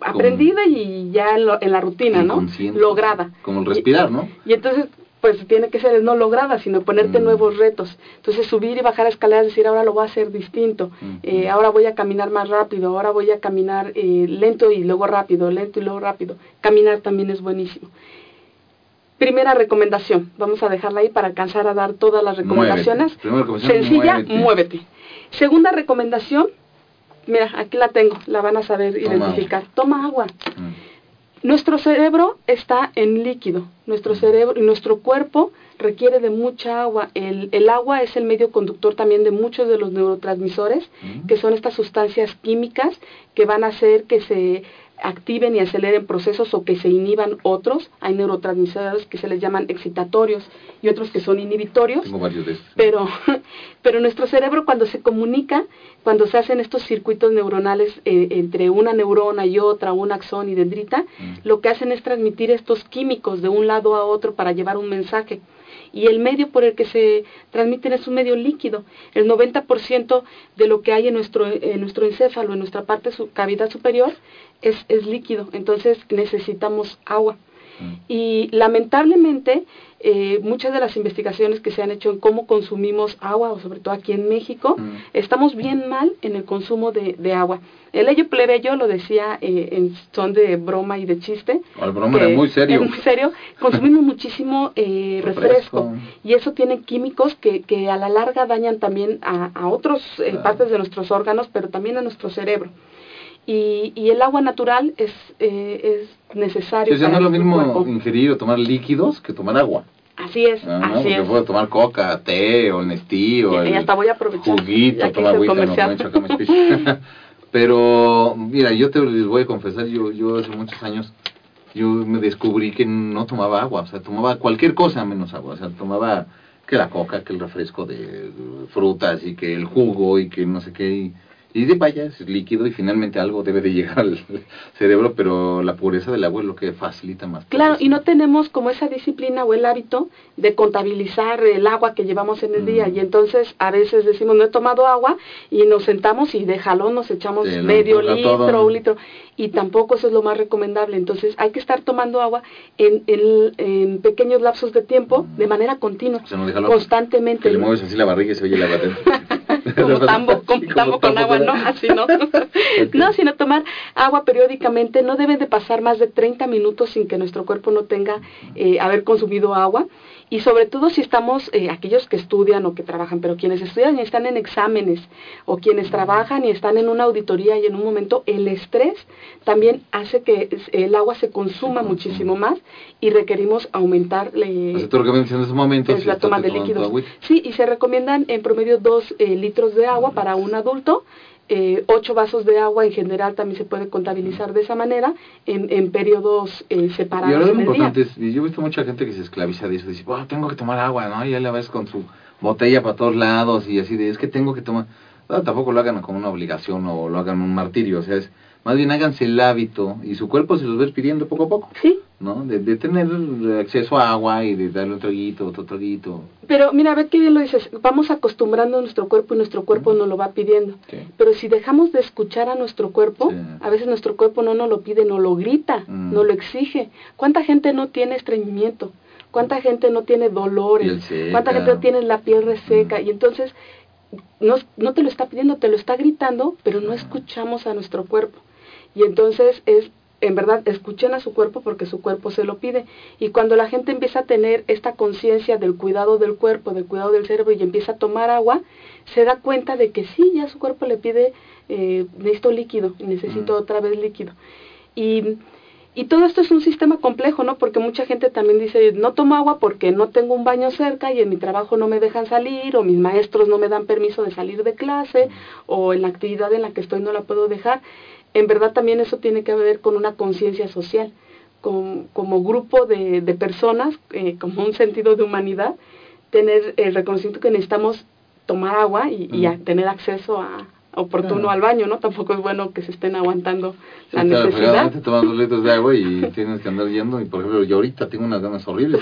Aprendida y ya en, la rutina, ¿no? Lograda. Como el respirar, ¿no? Y entonces pues tiene que ser no lograda, sino ponerte mm. nuevos retos. Entonces subir y bajar escaleras, decir ahora lo voy a hacer distinto, eh, ahora voy a caminar más rápido, ahora voy a caminar eh, lento y luego rápido, lento y luego rápido. Caminar también es buenísimo. Primera recomendación, vamos a dejarla ahí para alcanzar a dar todas las recomendaciones. Sencilla, muévete. Segunda recomendación, mira, aquí la tengo, la van a saber identificar. Toma agua. Mm. Nuestro cerebro está en líquido, nuestro cerebro y nuestro cuerpo requiere de mucha agua. El, el, agua es el medio conductor también de muchos de los neurotransmisores, que son estas sustancias químicas que van a hacer que se activen y aceleren procesos o que se inhiban otros. Hay neurotransmisores que se les llaman excitatorios y otros que son inhibitorios. Tengo varios de estos. Pero, pero nuestro cerebro cuando se comunica, cuando se hacen estos circuitos neuronales eh, entre una neurona y otra, un axón y dendrita, mm. lo que hacen es transmitir estos químicos de un lado a otro para llevar un mensaje y el medio por el que se transmiten es un medio líquido. El 90% de lo que hay en nuestro, en nuestro encéfalo, en nuestra parte su cavidad superior, es, es líquido. Entonces necesitamos agua. Mm. Y lamentablemente eh, muchas de las investigaciones que se han hecho en cómo consumimos agua, o sobre todo aquí en México, mm. estamos bien mal en el consumo de, de agua. El ello plebeyo lo decía eh, en son de broma y de chiste. El broma era muy serio. muy serio. Consumimos muchísimo eh, refresco. y eso tiene químicos que, que a la larga dañan también a, a otras eh, partes de nuestros órganos, pero también a nuestro cerebro. Y, y el agua natural es, eh, es necesario. Sí, sea, no es lo mismo ingerir o tomar líquidos que tomar agua. Así es, ah, así porque es. puedo tomar coca, té o Nestí o y, hasta voy a aprovechar, juguito, tomar agüita, no, Pero, mira, yo te les voy a confesar, yo, yo hace muchos años, yo me descubrí que no tomaba agua, o sea, tomaba cualquier cosa menos agua, o sea, tomaba que la coca, que el refresco de frutas y que el jugo y que no sé qué, y, y de vaya, es líquido y finalmente algo debe de llegar al cerebro, pero la pureza del agua es lo que facilita más. Claro, y no tenemos como esa disciplina o el hábito de contabilizar el agua que llevamos en el día. Mm. Y entonces a veces decimos, no he tomado agua y nos sentamos y de jalón nos echamos medio litro, un litro. Y tampoco eso es lo más recomendable. Entonces hay que estar tomando agua en, en, pequeños lapsos de tiempo de mm. manera continua, constantemente. Que le mueves así la barriga y se oye agua como tambo, tambo con agua, ¿no? Así no. No, sino tomar agua periódicamente. No debe de pasar más de 30 minutos sin que nuestro cuerpo no tenga eh, haber consumido agua y sobre todo si estamos, eh, aquellos que estudian o que trabajan, pero quienes estudian y están en exámenes, o quienes trabajan y están en una auditoría y en un momento, el estrés también hace que el agua se consuma muchísimo más y requerimos aumentar es la toma de líquidos. Sí, y se recomiendan en promedio dos eh, litros de agua para un adulto eh, ocho vasos de agua en general también se puede contabilizar de esa manera en, en periodos eh, separados. Y ahora lo el día. importante es, y yo he visto mucha gente que se esclaviza de eso, dice, "Oh, tengo que tomar agua, ¿no? Y ya la ves con su botella para todos lados y así de, es que tengo que tomar. No, tampoco lo hagan como una obligación o lo hagan un martirio, o sea, es más bien háganse el hábito y su cuerpo se los va pidiendo poco a poco, Sí, ¿no? De, de tener acceso a agua y de darle un traguito, otro traguito. pero mira, ve qué bien lo dices, vamos acostumbrando a nuestro cuerpo y nuestro cuerpo nos lo va pidiendo. Sí. Pero si dejamos de escuchar a nuestro cuerpo, Sí. a veces nuestro cuerpo no nos lo pide, no lo grita, Mm. no lo exige. ¿Cuánta gente no tiene estreñimiento? ¿Cuánta gente no tiene dolores? ¿Cuánta gente no tiene la piel reseca? Mm. Y entonces no, no te lo está pidiendo, te lo está gritando, pero no escuchamos a nuestro cuerpo. Y entonces es, en verdad, escuchen a su cuerpo porque su cuerpo se lo pide. Y cuando la gente empieza a tener esta conciencia del cuidado del cuerpo, del cuidado del cerebro y empieza a tomar agua, se da cuenta de que sí, ya su cuerpo le pide, eh, necesito líquido, y necesito Mm. otra vez líquido. Y, y todo esto es un sistema complejo, ¿no? Porque mucha gente también dice, no tomo agua porque no tengo un baño cerca y en mi trabajo no me dejan salir, o mis maestros no me dan permiso de salir de clase, o en la actividad en la que estoy no la puedo dejar. En verdad también eso tiene que ver con una conciencia social, con- como grupo de, de personas, eh, como un sentido de humanidad, tener el reconocimiento que necesitamos tomar agua y, y a- tener acceso a oportuno Claro. al baño, ¿no? Tampoco es bueno que se estén aguantando Sí, la claro, necesidad. dos litros de agua y tienes que andar yendo. Y por ejemplo, yo ahorita tengo unas ganas horribles.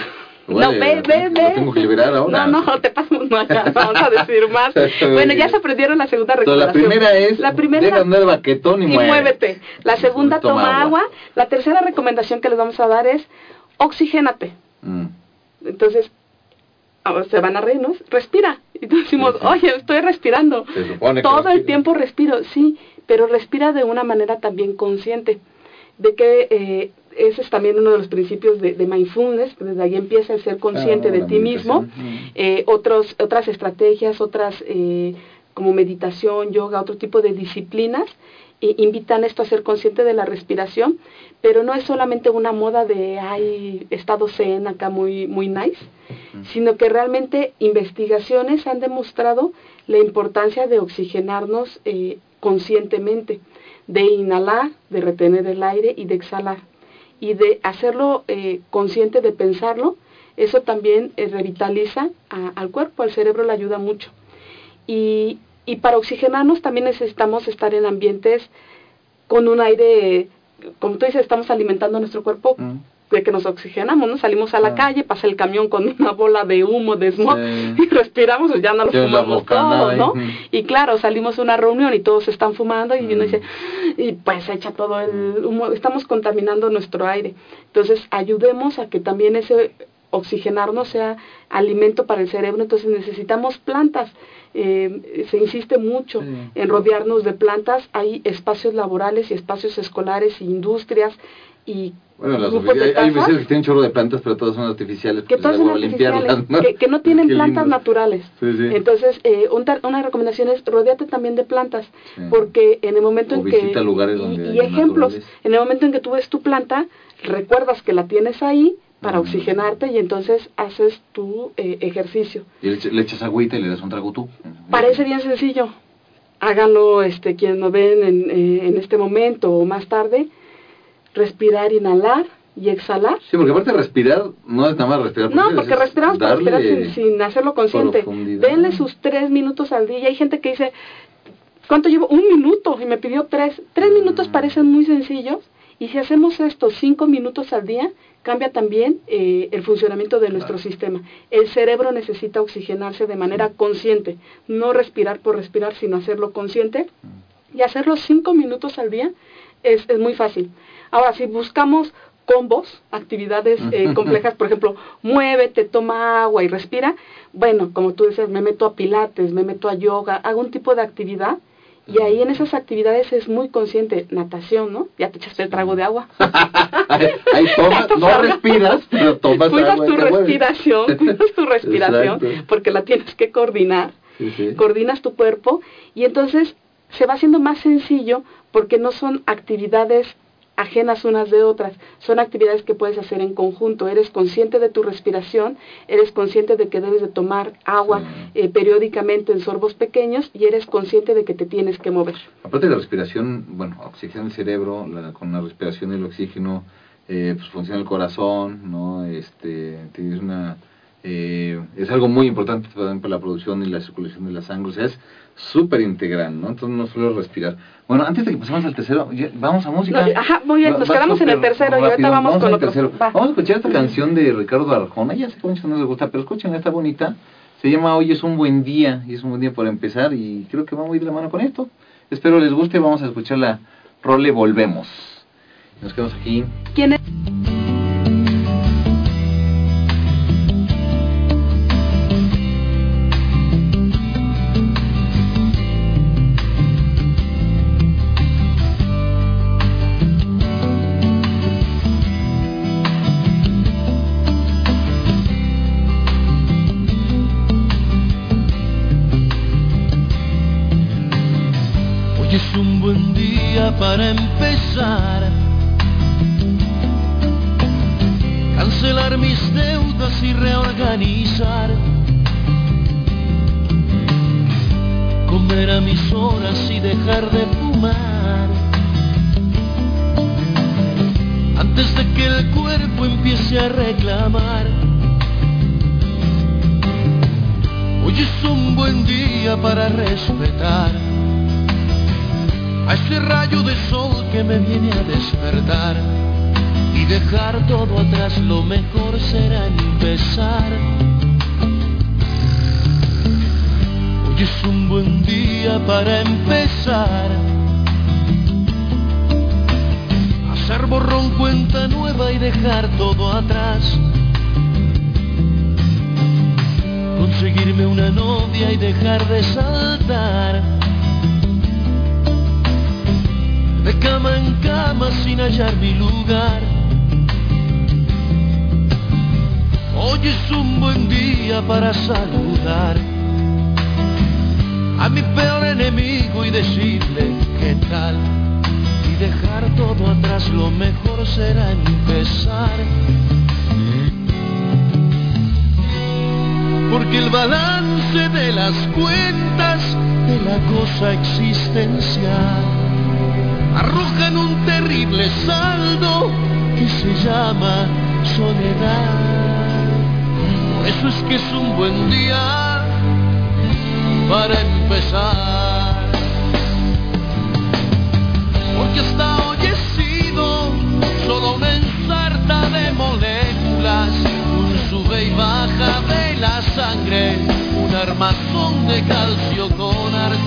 No, Vale, ve, ve, lo ve. tengo que liberar ahora. No, no, te pasamos no, ya, vamos a decir más. bueno, ya se aprendieron la segunda Entonces, la recomendación. primera es, la primera deja andar baquetón y, y muévete. muévete. La segunda, Toma toma, agua. agua. La tercera recomendación que les vamos a dar es oxigénate. Mm. Entonces, ah, se van a reír, ¿no? Respira. Y decimos, Sí, sí. oye, estoy respirando. Se supone que Todo el tiempo respiro, sí, pero respira de una manera también consciente. De que eh, ese es también uno de los principios de, de mindfulness, desde ahí empieza el ser consciente Ah, de ti mismo. Eh, otros, otras estrategias, otras eh, como meditación, yoga, otro tipo de disciplinas, invitan esto a ser consciente de la respiración, pero no es solamente una moda de, ay, estado zen acá muy, muy nice, sino que realmente investigaciones han demostrado la importancia de oxigenarnos eh, conscientemente, de inhalar, de retener el aire y de exhalar, y de hacerlo eh, consciente, de pensarlo, eso también eh, revitaliza a- al cuerpo, al cerebro le ayuda mucho. Y, y para oxigenarnos también necesitamos estar en ambientes con un aire, como tú dices, estamos alimentando nuestro cuerpo Mm. De que nos oxigenamos, ¿no? Salimos a la Ah. calle, pasa el camión con una bola de humo, de smog, Sí. y respiramos, pues ya no lo fumamos todos, ahí. ¿no? Y claro, salimos a una reunión y todos están fumando y uno Mm. dice, y pues echa todo el humo, estamos contaminando nuestro aire. Entonces, ayudemos a que también ese oxigenarnos sea alimento para el cerebro, entonces necesitamos plantas. Eh, se insiste mucho Sí. en rodearnos de plantas, hay espacios laborales y espacios escolares y industrias y Bueno, las hay, hay que tienen chorro de plantas, pero todas son artificiales. que pues, todas son que, que no tienen Qué plantas lindo. naturales. Sí, sí. Entonces, eh, un tar- una recomendación es rodeate también de plantas, Sí. porque en el momento O en que... lugares y- donde y, ejemplos, en el momento en que tú ves tu planta, recuerdas que la tienes ahí para oxigenarte y entonces haces tu eh, ejercicio. Y le, echa- le echas agüita y le das un trago tú. Parece bien sencillo. Háganlo este, quienes nos ven en, eh, en este momento o más tarde. Respirar, inhalar y exhalar. Sí, porque aparte respirar, no es nada más respirar. No, porque respiramos para respirar sin, sin hacerlo consciente. Denle sus tres minutos al día. Y hay gente que dice, ¿cuánto llevo? Un minuto. Y me pidió tres. Tres Mm. minutos parecen muy sencillos. Y si hacemos esto cinco minutos al día, cambia también eh, el funcionamiento de nuestro sistema. El cerebro necesita oxigenarse de manera consciente. No respirar por respirar, sino hacerlo consciente. Y hacerlo cinco minutos al día es, es muy fácil. Ahora, si buscamos combos, actividades eh, complejas, por ejemplo, muévete, toma agua y respira, bueno, como tú dices, me meto a pilates, me meto a yoga, hago un tipo de actividad y ahí en esas actividades es muy consciente, natación, ¿no? Ya te echaste el trago de agua. ahí, ahí tomas, no respiras, pero tomas cuidas agua tu respiración, cuidas tu respiración, porque la tienes que coordinar Sí, sí. coordinas tu cuerpo y entonces se va haciendo más sencillo porque no son actividades ajenas unas de otras, son actividades que puedes hacer en conjunto. Eres consciente de tu respiración, eres consciente de que debes de tomar agua eh, periódicamente en sorbos pequeños y eres consciente de que te tienes que mover. Aparte de la respiración, bueno, oxigena el cerebro, con la respiración del oxígeno eh, pues funciona el corazón, ¿no? Este, tienes una eh, es algo muy importante para la producción y la circulación de la sangre, o sea, es súper integral, ¿no? Entonces no solo respirar. Bueno, antes de que pasemos al tercero, vamos a música. ajá, muy bien, nos quedamos en el tercero y ahorita vamos, con otro. Tercero. Vamos a escuchar esta canción de Ricardo Arjona, ya sé que muchos no les gusta, pero escuchen, está bonita. Se llama Hoy es un buen día, y es un buen día para empezar, y creo que vamos a ir de la mano con esto. Espero les guste, vamos a escuchar la role Volvemos. Nos quedamos aquí. ¿Quién es? Cosa existencial arrojan un terrible saldo que se llama soledad. Por eso es que es un buen día para empezar. Porque hasta hoy he sido solo una ensarta de moléculas, un sube y baja de la sangre, un armazón de calcio con articulación.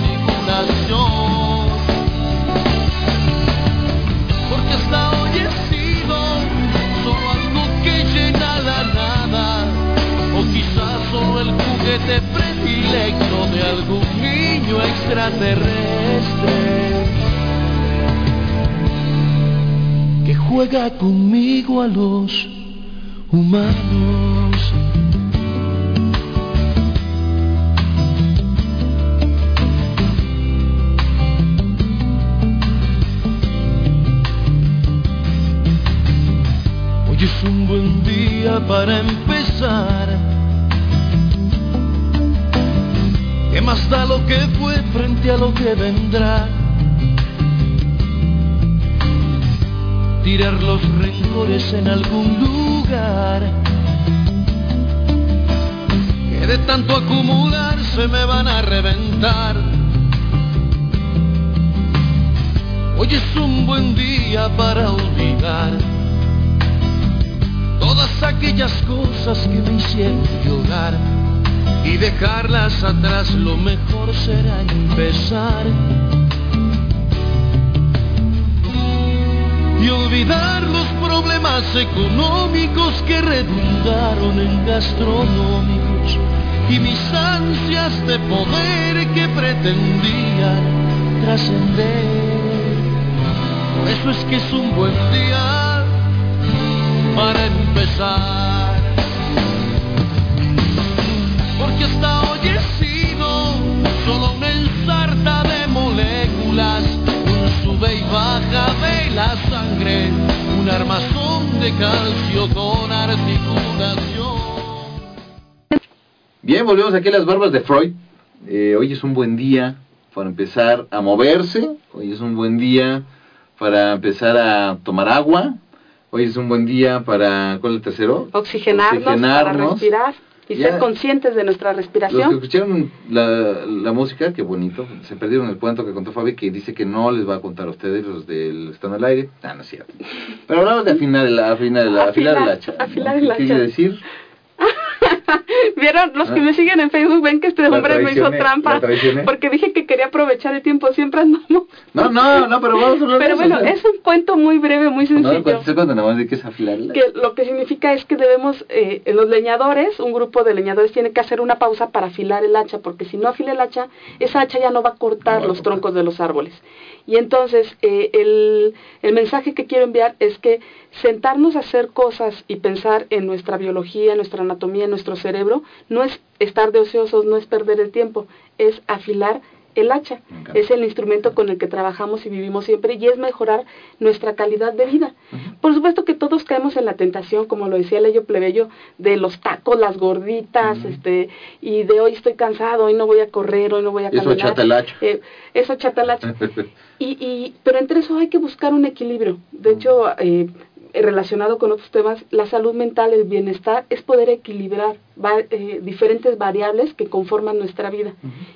Extraterrestre que juega conmigo a los humanos. es un buen día para empezar. Más da lo que fue frente a lo que vendrá? Tirar los rencores en algún lugar. Que de tanto acumular se me van a reventar. Hoy es un buen día para olvidar todas aquellas cosas que me hicieron llorar y dejarlas atrás lo mejor será empezar y olvidar los problemas económicos que redundaron en gastronómicos y mis ansias de poder que pretendían trascender. Por eso es que es un buen día para empezar. De calcio con articulación. Bien, volvemos aquí a las barbas de Freud. Eh, hoy es un buen día para empezar a moverse. Hoy es un buen día para empezar a tomar agua. Hoy es un buen día para, ¿cuál es el tercero? Oxigenarnos, para respirar y ser conscientes de nuestra respiración. Los que escucharon la, la música, qué bonito, se perdieron el cuento que contó Fabi, que dice que no les va a contar a ustedes los del Están al Aire. Ah, no es cierto. Pero hablamos de afinar el, afinar el, afilar, el hacha. Afilar el hacha. ¿Qué quiere decir? Vieron, los que me siguen en Facebook ven que este hombre me hizo trampa porque dije que quería aprovechar el tiempo, siempre andamos. No, no, no, pero vamos a hablar Pero bueno, es un cuento muy breve, muy sencillo. No, de es que Lo que significa es que debemos, eh, los leñadores, un grupo de leñadores tiene que hacer una pausa para afilar el hacha, porque si no afila el hacha, esa hacha ya no va a cortar los troncos de los árboles. Y entonces, eh, el, el mensaje que quiero enviar es que sentarnos a hacer cosas y pensar en nuestra biología, en nuestra anatomía, en nuestro cerebro, no es estar de ociosos, no es perder el tiempo, es afilar el hacha. Es el instrumento con el que trabajamos y vivimos siempre y es mejorar nuestra calidad de vida. Por supuesto que todos caemos en la tentación, como lo decía Leyo Plebeyo, de los tacos, las gorditas, este, y de hoy estoy cansado, hoy no voy a correr, hoy no voy a caminar. Eso chata el hacha. Eh, eso chata el hacha. y, y, pero entre eso hay que buscar un equilibrio. De hecho, eh, eh, relacionado con otros temas, la salud mental, el bienestar, es poder equilibrar eh, diferentes variables que conforman nuestra vida.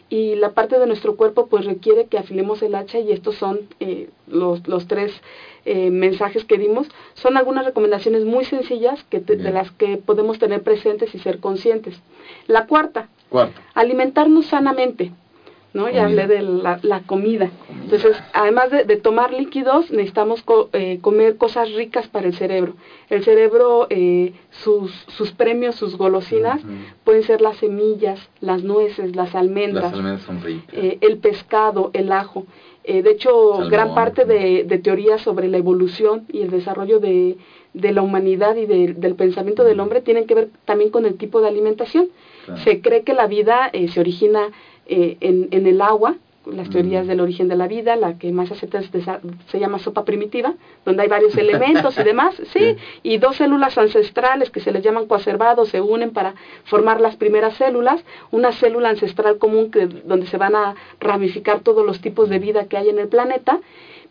Y la parte de nuestro cuerpo pues requiere que afilemos el hacha y estos son eh, los, los, tres mensajes que dimos. Son algunas recomendaciones muy sencillas que de las que podemos tener presentes y ser conscientes. La cuarta, cuarta. alimentarnos sanamente. ¿No? Ya hablé de la, comida. Entonces, además de, tomar líquidos, necesitamos eh, comer cosas ricas para el cerebro. El cerebro, eh, sus, sus premios, sus golosinas, pueden ser las semillas, las nueces, las almendras, eh, el pescado, el ajo. de hecho, gran parte de, de teorías sobre la evolución y el desarrollo de, de la humanidad y del pensamiento del hombre tienen que ver también con el tipo de alimentación. Se cree que la vida se origina eh, en, en, el agua, las teorías mm. del origen de la vida, la que más acepta se llama sopa primitiva, donde hay varios elementos y demás, sí, y dos células ancestrales que se les llaman coacervados se unen para formar las primeras células, una célula ancestral común que, donde se van a ramificar todos los tipos de vida que hay en el planeta,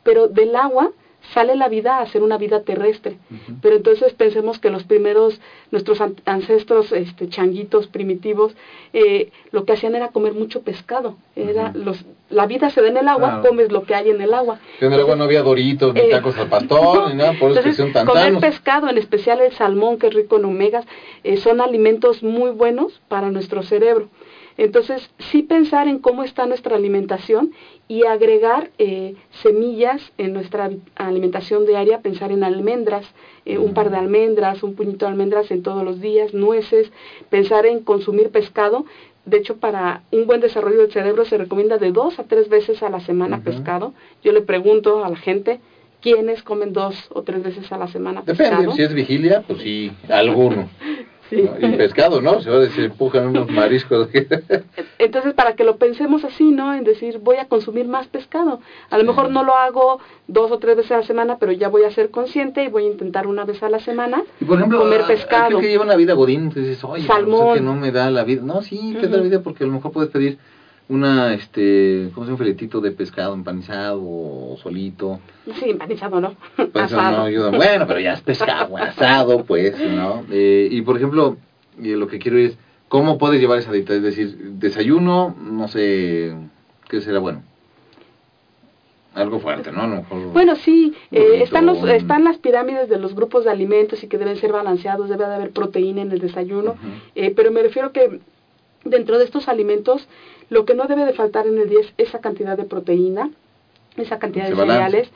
pero del agua sale la vida a ser una vida terrestre. Pero entonces pensemos que los primeros, nuestros ancestros este, changuitos primitivos, eh, lo que hacían era comer mucho pescado. Era los, la vida se da en el agua, comes lo que hay en el agua. en el agua no había doritos, ni eh, tacos al pastor, ni nada, por entonces, tan Comer pescado, en especial el salmón, que es rico en omegas, eh, son alimentos muy buenos para nuestro cerebro. Entonces, sí pensar en cómo está nuestra alimentación y agregar eh, semillas en nuestra alimentación diaria, pensar en almendras, eh, un par de almendras, un puñito de almendras en todos los días, nueces, pensar en consumir pescado. De hecho, para un buen desarrollo del cerebro se recomienda de dos a tres veces a la semana pescado. Yo le pregunto a la gente, ¿quiénes comen dos o tres veces a la semana pescado? Depende, si es vigilia, pues sí, alguno. Y pescado, ¿no? Se, se empujan unos mariscos. Entonces, para que lo pensemos así, ¿no? En decir, voy a consumir más pescado. A lo mejor no lo hago dos o tres veces a la semana, pero ya voy a ser consciente y voy a intentar una vez a la semana y por ejemplo, comer pescado. que lleva una vida godín, entonces, oye, Salmón. que no me da la vida. No, sí, te da la vida porque a lo mejor puedes pedir una, este, ¿cómo se llama? Un filetito de pescado empanizado o solito. Sí, empanizado no. Pues no ayuda. Bueno, pero ya es pescado, asado, pues, ¿no? Eh, y por ejemplo, lo que quiero es, ¿cómo puedes llevar esa dieta? Es decir, desayuno, no sé, ¿qué será bueno? Algo fuerte, ¿no? bueno, sí, eh, están, los, están las pirámides de los grupos de alimentos y que deben ser balanceados, debe de haber proteína en el desayuno, eh, pero me refiero que dentro de estos alimentos lo que no debe de faltar en el día es esa cantidad de proteína, esa cantidad de cereales,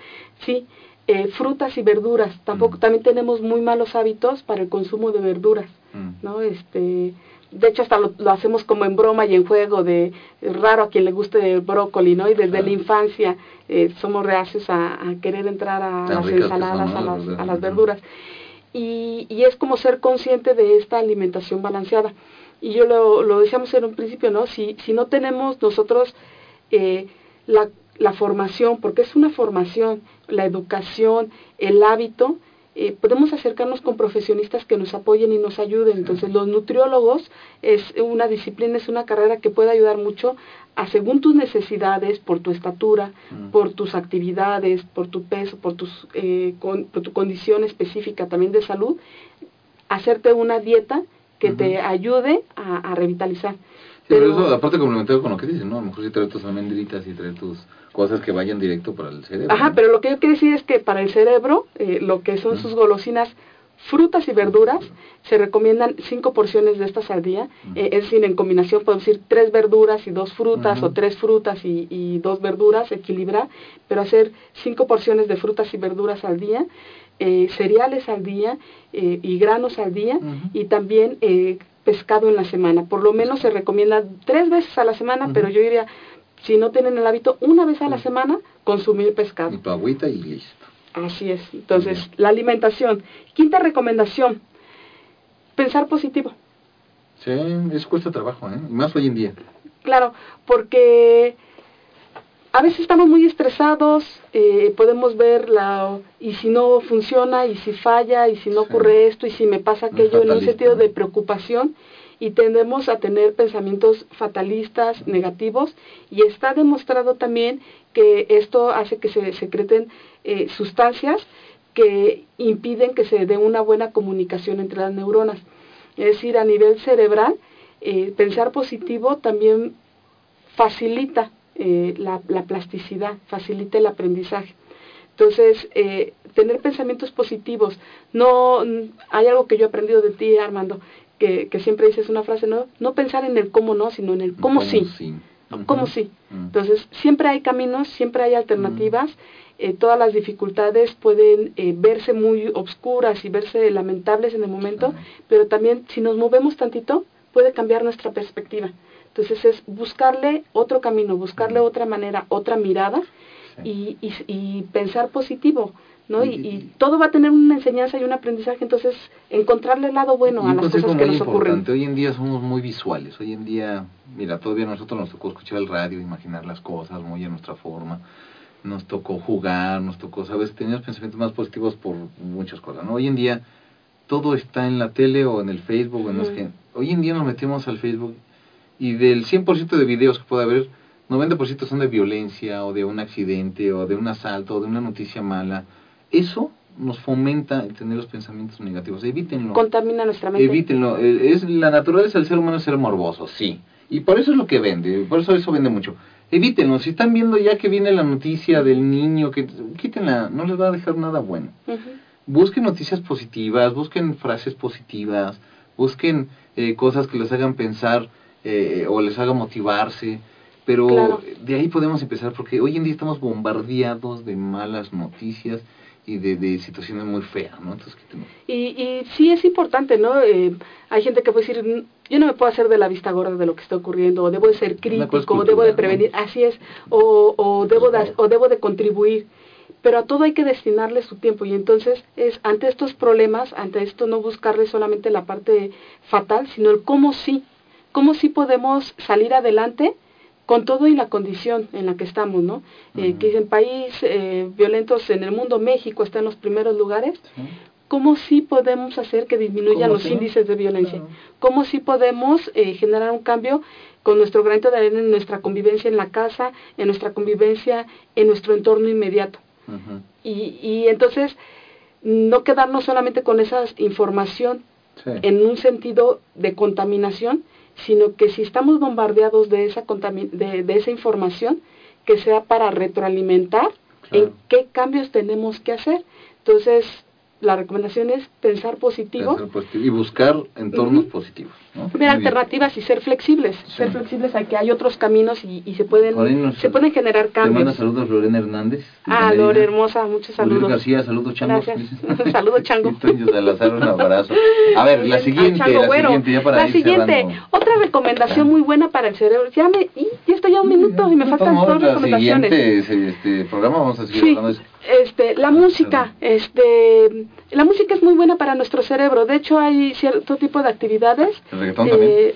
sí, eh, frutas y verduras. Tampoco, mm. también tenemos muy malos hábitos para el consumo de verduras, mm. ¿no? Este, de hecho hasta lo, hacemos como en broma y en juego de raro a quien le guste el brócoli, ¿no? Y desde la infancia eh, somos reacios a, querer entrar a las ensaladas, a, las, a las verduras. Y, y es como ser consciente de esta alimentación balanceada y yo lo, lo decíamos en un principio, ¿no? Si, si no tenemos nosotros eh, la, la formación, porque es una formación, la educación, el hábito, eh, podemos acercarnos con profesionistas que nos apoyen y nos ayuden. Entonces, los nutriólogos es una disciplina, es una carrera que puede ayudar mucho a según tus necesidades, por tu estatura, Mm. por tus actividades, por tu peso, por, tus, eh, con- por tu condición específica también de salud, hacerte una dieta que te ayude a, a revitalizar. Sí, pero Pero- eso, aparte complementario con lo que dices, ¿no? A lo mejor si traes tus almendritas y traes tus cosas que vayan directo para el cerebro. Ajá, ¿no? pero lo que yo quiero decir es que para el cerebro, eh, lo que son sus golosinas, frutas y verduras, se recomiendan cinco porciones de estas al día. Eh, es decir, en combinación podemos decir tres verduras y dos frutas, o tres frutas y, y dos verduras, equilibrar, pero hacer cinco porciones de frutas y verduras al día, eh, cereales al día eh, y granos al día, y también eh, pescado en la semana. Por lo menos se recomienda tres veces a la semana, pero yo diría, si no tienen el hábito, una vez a la semana consumir pescado. Y tu agüita y listo. Así es. Entonces, la alimentación. Quinta recomendación, pensar positivo. Sí, eso cuesta trabajo, ¿eh? Más hoy en día. Claro, porque a veces estamos muy estresados, eh, podemos ver la y si no funciona, y si falla, y si no Sí. ocurre esto, y si me pasa aquello, en un sentido de preocupación, y tendemos a tener pensamientos fatalistas, negativos, y está demostrado también que esto hace que se secreten eh, sustancias que impiden que se dé una buena comunicación entre las neuronas. Es decir, a nivel cerebral, eh, pensar positivo también facilita eh, la, la plasticidad, facilita el aprendizaje. Entonces, eh, tener pensamientos positivos. No, hay algo que yo he aprendido de ti, Armando, que, que siempre dices una frase, no, no pensar en el cómo no, sino en el cómo, sí. ¿Cómo sí? Entonces, siempre hay caminos, siempre hay alternativas. eh, todas las dificultades pueden eh, verse muy obscuras y verse lamentables en el momento, pero también si nos movemos tantito, puede cambiar nuestra perspectiva. Entonces, es buscarle otro camino, buscarle otra manera, otra mirada Sí. y, y, y pensar positivo. ¿no? Y, Y- todo va a tener una enseñanza y un aprendizaje, entonces encontrarle el lado bueno a las cosas que nos ocurren. Hoy en día somos muy visuales. Hoy en día, mira, todavía a nosotros nos tocó escuchar el radio, imaginar las cosas muy a nuestra forma. Nos tocó jugar, nos tocó, ¿sabes? Teníamos pensamientos más positivos por muchas cosas, ¿no? Hoy en día todo está en la tele o en el Facebook. o en los que- Hoy en día nos metemos al Facebook y del 100% de videos que puede haber, 90% son de violencia o de un accidente o de un asalto o de una noticia mala. Eso nos fomenta el tener los pensamientos negativos. Evítenlo. Contamina nuestra mente. Evítenlo. Eh, Es, la naturaleza del ser humano es ser morboso, sí. Y por eso es lo que vende, por eso eso vende mucho. Evítenlo. Si están viendo ya que viene la noticia del niño, que quítenla, no les va a dejar nada bueno. Busquen noticias positivas, busquen frases positivas, busquen eh, cosas que les hagan pensar eh, o les hagan motivarse. Pero Claro. de ahí podemos empezar, porque hoy en día estamos bombardeados de malas noticias y de, de situaciones muy feas, ¿no? Entonces. Y, y sí es importante, ¿no? Eh, hay gente que puede decir, "Mm, yo no me puedo hacer de la vista gorda de lo que está ocurriendo, o debo de ser crítico, o debo de prevenir, ¿no? así es, o, o, debo de, o debo de contribuir. Pero a todo hay que destinarle su tiempo y entonces es ante estos problemas, ante esto no buscarle solamente la parte fatal, sino el cómo sí, cómo sí podemos salir adelante con todo y la condición en la que estamos, ¿no? Eh, que dicen país eh, violentos en el mundo, México está en los primeros lugares, ¿Cómo sí podemos hacer que disminuyan ¿Cómo los sí? índices de violencia? Claro. ¿Cómo sí podemos eh, generar un cambio con nuestro granito de arena en nuestra convivencia en la casa, en nuestra convivencia en nuestro entorno inmediato? Y, y entonces no quedarnos solamente con esa información Sí. en un sentido de contaminación, sino que si estamos bombardeados de esa, de, de esa información, que sea para retroalimentar Claro. en qué cambios tenemos que hacer. Entonces, la recomendación es pensar positivo, Pensar positivo y buscar entornos positivos. ¿No? ver bien. alternativas y ser flexibles. Ser flexibles a que hay otros caminos y, y se pueden nos- se pueden generar Te manda cambios. saludos Lorena Hernández. de Ah. Lore hermosa, muchos saludos. García, saludos changos. Saludos, chango. Un abrazo. A ver, la siguiente, Chango la Güero. siguiente, ya para La ir siguiente, cerrando. otra recomendación muy buena para el cerebro. Ya me, y ya estoy a un minuto y me faltan Vamos, dos recomendaciones. siguiente este, programa vamos a seguir Sí, hablando de eso. este, la música, este, la música es muy buena para nuestro cerebro. De hecho, hay cierto tipo de actividades. El reggaetón eh,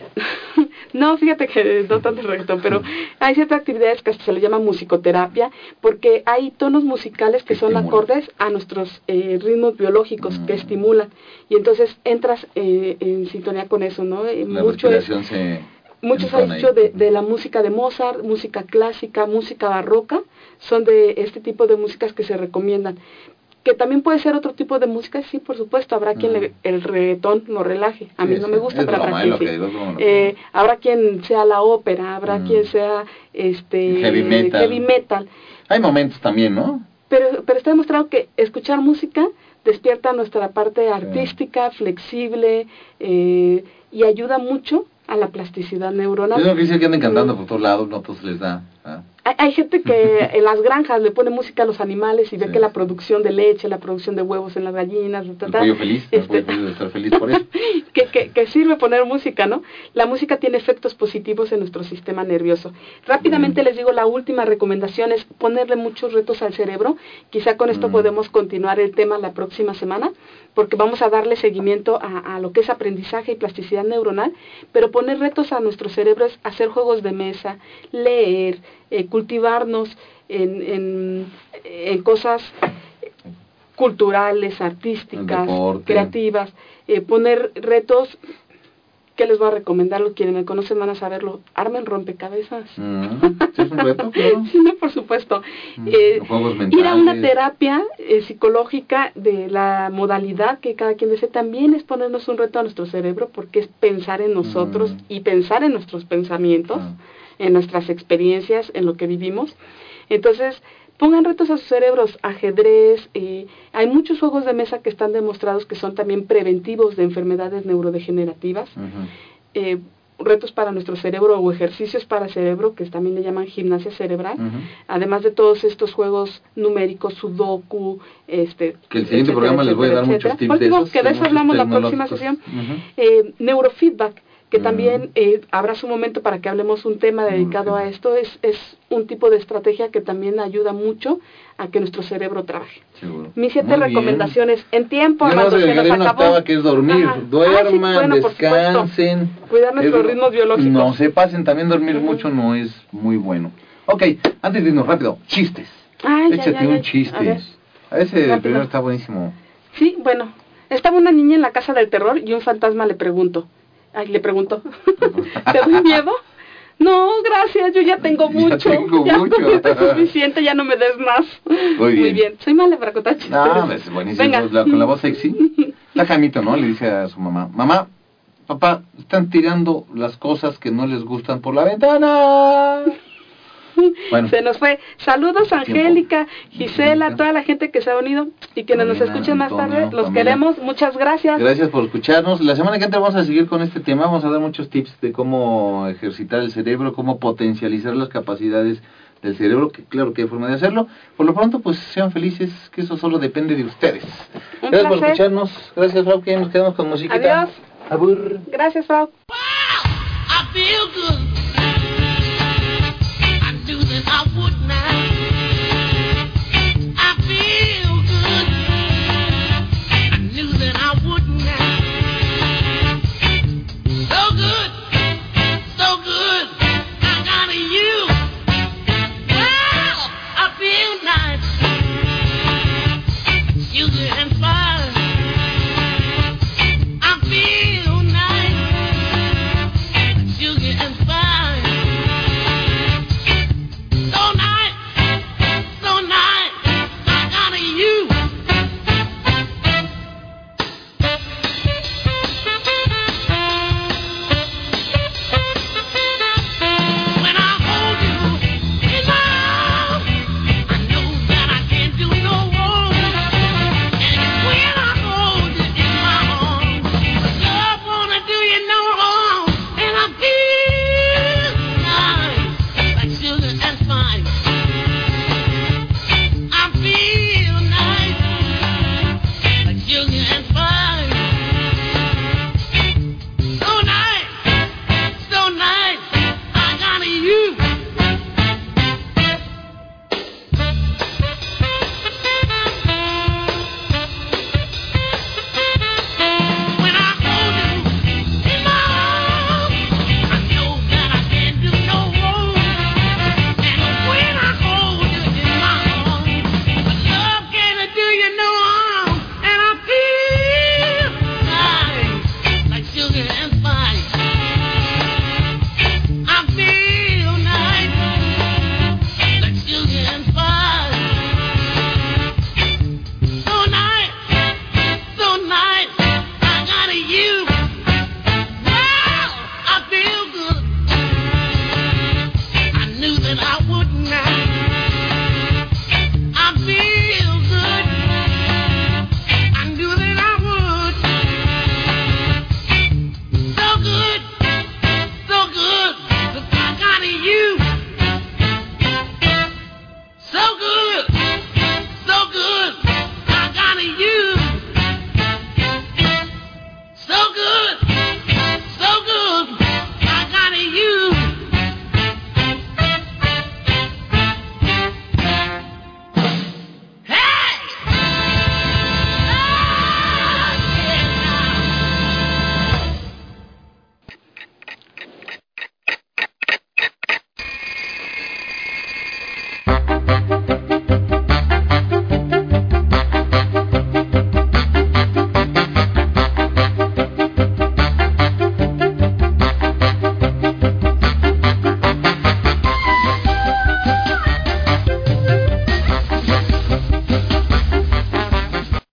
No, fíjate que no tanto el reggaetón, pero hay ciertas actividades que se le llama musicoterapia, porque hay tonos musicales que, son acordes a nuestros eh, ritmos biológicos, que mm. estimulan. Y entonces entras eh, en sintonía con eso, ¿no? La Mucho se Muchos han dicho de, de, la música de Mozart, música clásica, música barroca, son de este tipo de músicas que se recomiendan que también puede ser otro tipo de música, sí, por supuesto, habrá quien mm. el reggaetón lo relaje, a mí no me gusta, pero habrá quien sí. Eh, habrá quien sea la ópera, habrá mm. quien sea este heavy metal. heavy metal. Hay momentos también, ¿no? Pero, pero está demostrado que escuchar música despierta nuestra parte artística, flexible, eh, y ayuda mucho a la plasticidad neuronal. Es lo que que andan cantando por todos lados, no todos les da. ¿ah? Hay, gente que en las granjas le pone música a los animales y ve que la producción de leche, la producción de huevos en las gallinas, el pollo feliz, este, pollo estar feliz por eso. que, que, sirve poner música, ¿no? La música tiene efectos positivos en nuestro sistema nervioso. Rápidamente les digo, la última recomendación es ponerle muchos retos al cerebro. Quizá con esto podemos continuar el tema la próxima semana, porque vamos a darle seguimiento a, a lo que es aprendizaje y plasticidad neuronal, pero poner retos a nuestro cerebro es hacer juegos de mesa, leer, eh, cultivarnos en, en, cosas culturales, artísticas, creativas, eh, poner retos que les voy a recomendar? Quienes me conocen van a saberlo. Armen rompecabezas. Mm, es un reto? sí, no, por supuesto. Mm, eh, ir a una terapia psicológica de la modalidad que cada quien desee también es ponernos un reto a nuestro cerebro porque es pensar en nosotros mm. y pensar en nuestros pensamientos en nuestras experiencias, en lo que vivimos. Entonces, pongan retos a sus cerebros, ajedrez, eh, hay muchos juegos de mesa que están demostrados que son también preventivos de enfermedades neurodegenerativas. Eh, retos para nuestro cerebro o ejercicios para cerebro, que también le llaman gimnasia cerebral, además de todos estos juegos numéricos, sudoku, este... Que el siguiente programa les voy a dar muchos tips de esos. Que de eso hablamos la próxima sesión. eh, neurofeedback, que mm. también eh, habrá su momento para que hablemos un tema dedicado a esto. Es, es un tipo de estrategia que también ayuda mucho a que nuestro cerebro trabaje. Mis siete recomendaciones en tiempo, Yo no se nos acabó. que es dormir. Duerman, descansen. Cuidar nuestros ritmos biológicos. No se pasen, también dormir mucho no es muy bueno. Ok, antes de irnos rápido, chistes. Ay, Échate un chiste. A, ese primero está buenísimo. Sí, bueno. Estaba una niña en la casa del terror y un fantasma le preguntó, Ay, le pregunto, ¿te doy miedo? No, gracias, yo ya tengo mucho. Ya, tengo mucho. es suficiente, ya no me des más. Muy bien. Muy bien. Soy mala para contar chistes. No, es buenísimo. con la voz sexy. Está Jamito, ¿no? Le dice a su mamá, mamá, papá, están tirando las cosas que no les gustan por la ventana. Se nos fue. Saludos Angélica, Gisela, toda la gente que se ha unido y quienes nos escuchen más tarde. Los queremos. Muchas gracias. Gracias por escucharnos. La semana que entra vamos a seguir con este tema. Vamos a dar muchos tips de cómo ejercitar el cerebro, cómo potencializar las capacidades del cerebro, que claro que hay forma de hacerlo. Por lo pronto, pues sean felices, que eso solo depende de ustedes. Gracias por escucharnos. Gracias, Frau, que nos quedamos con música. Adiós. Abur. Gracias, Frau. I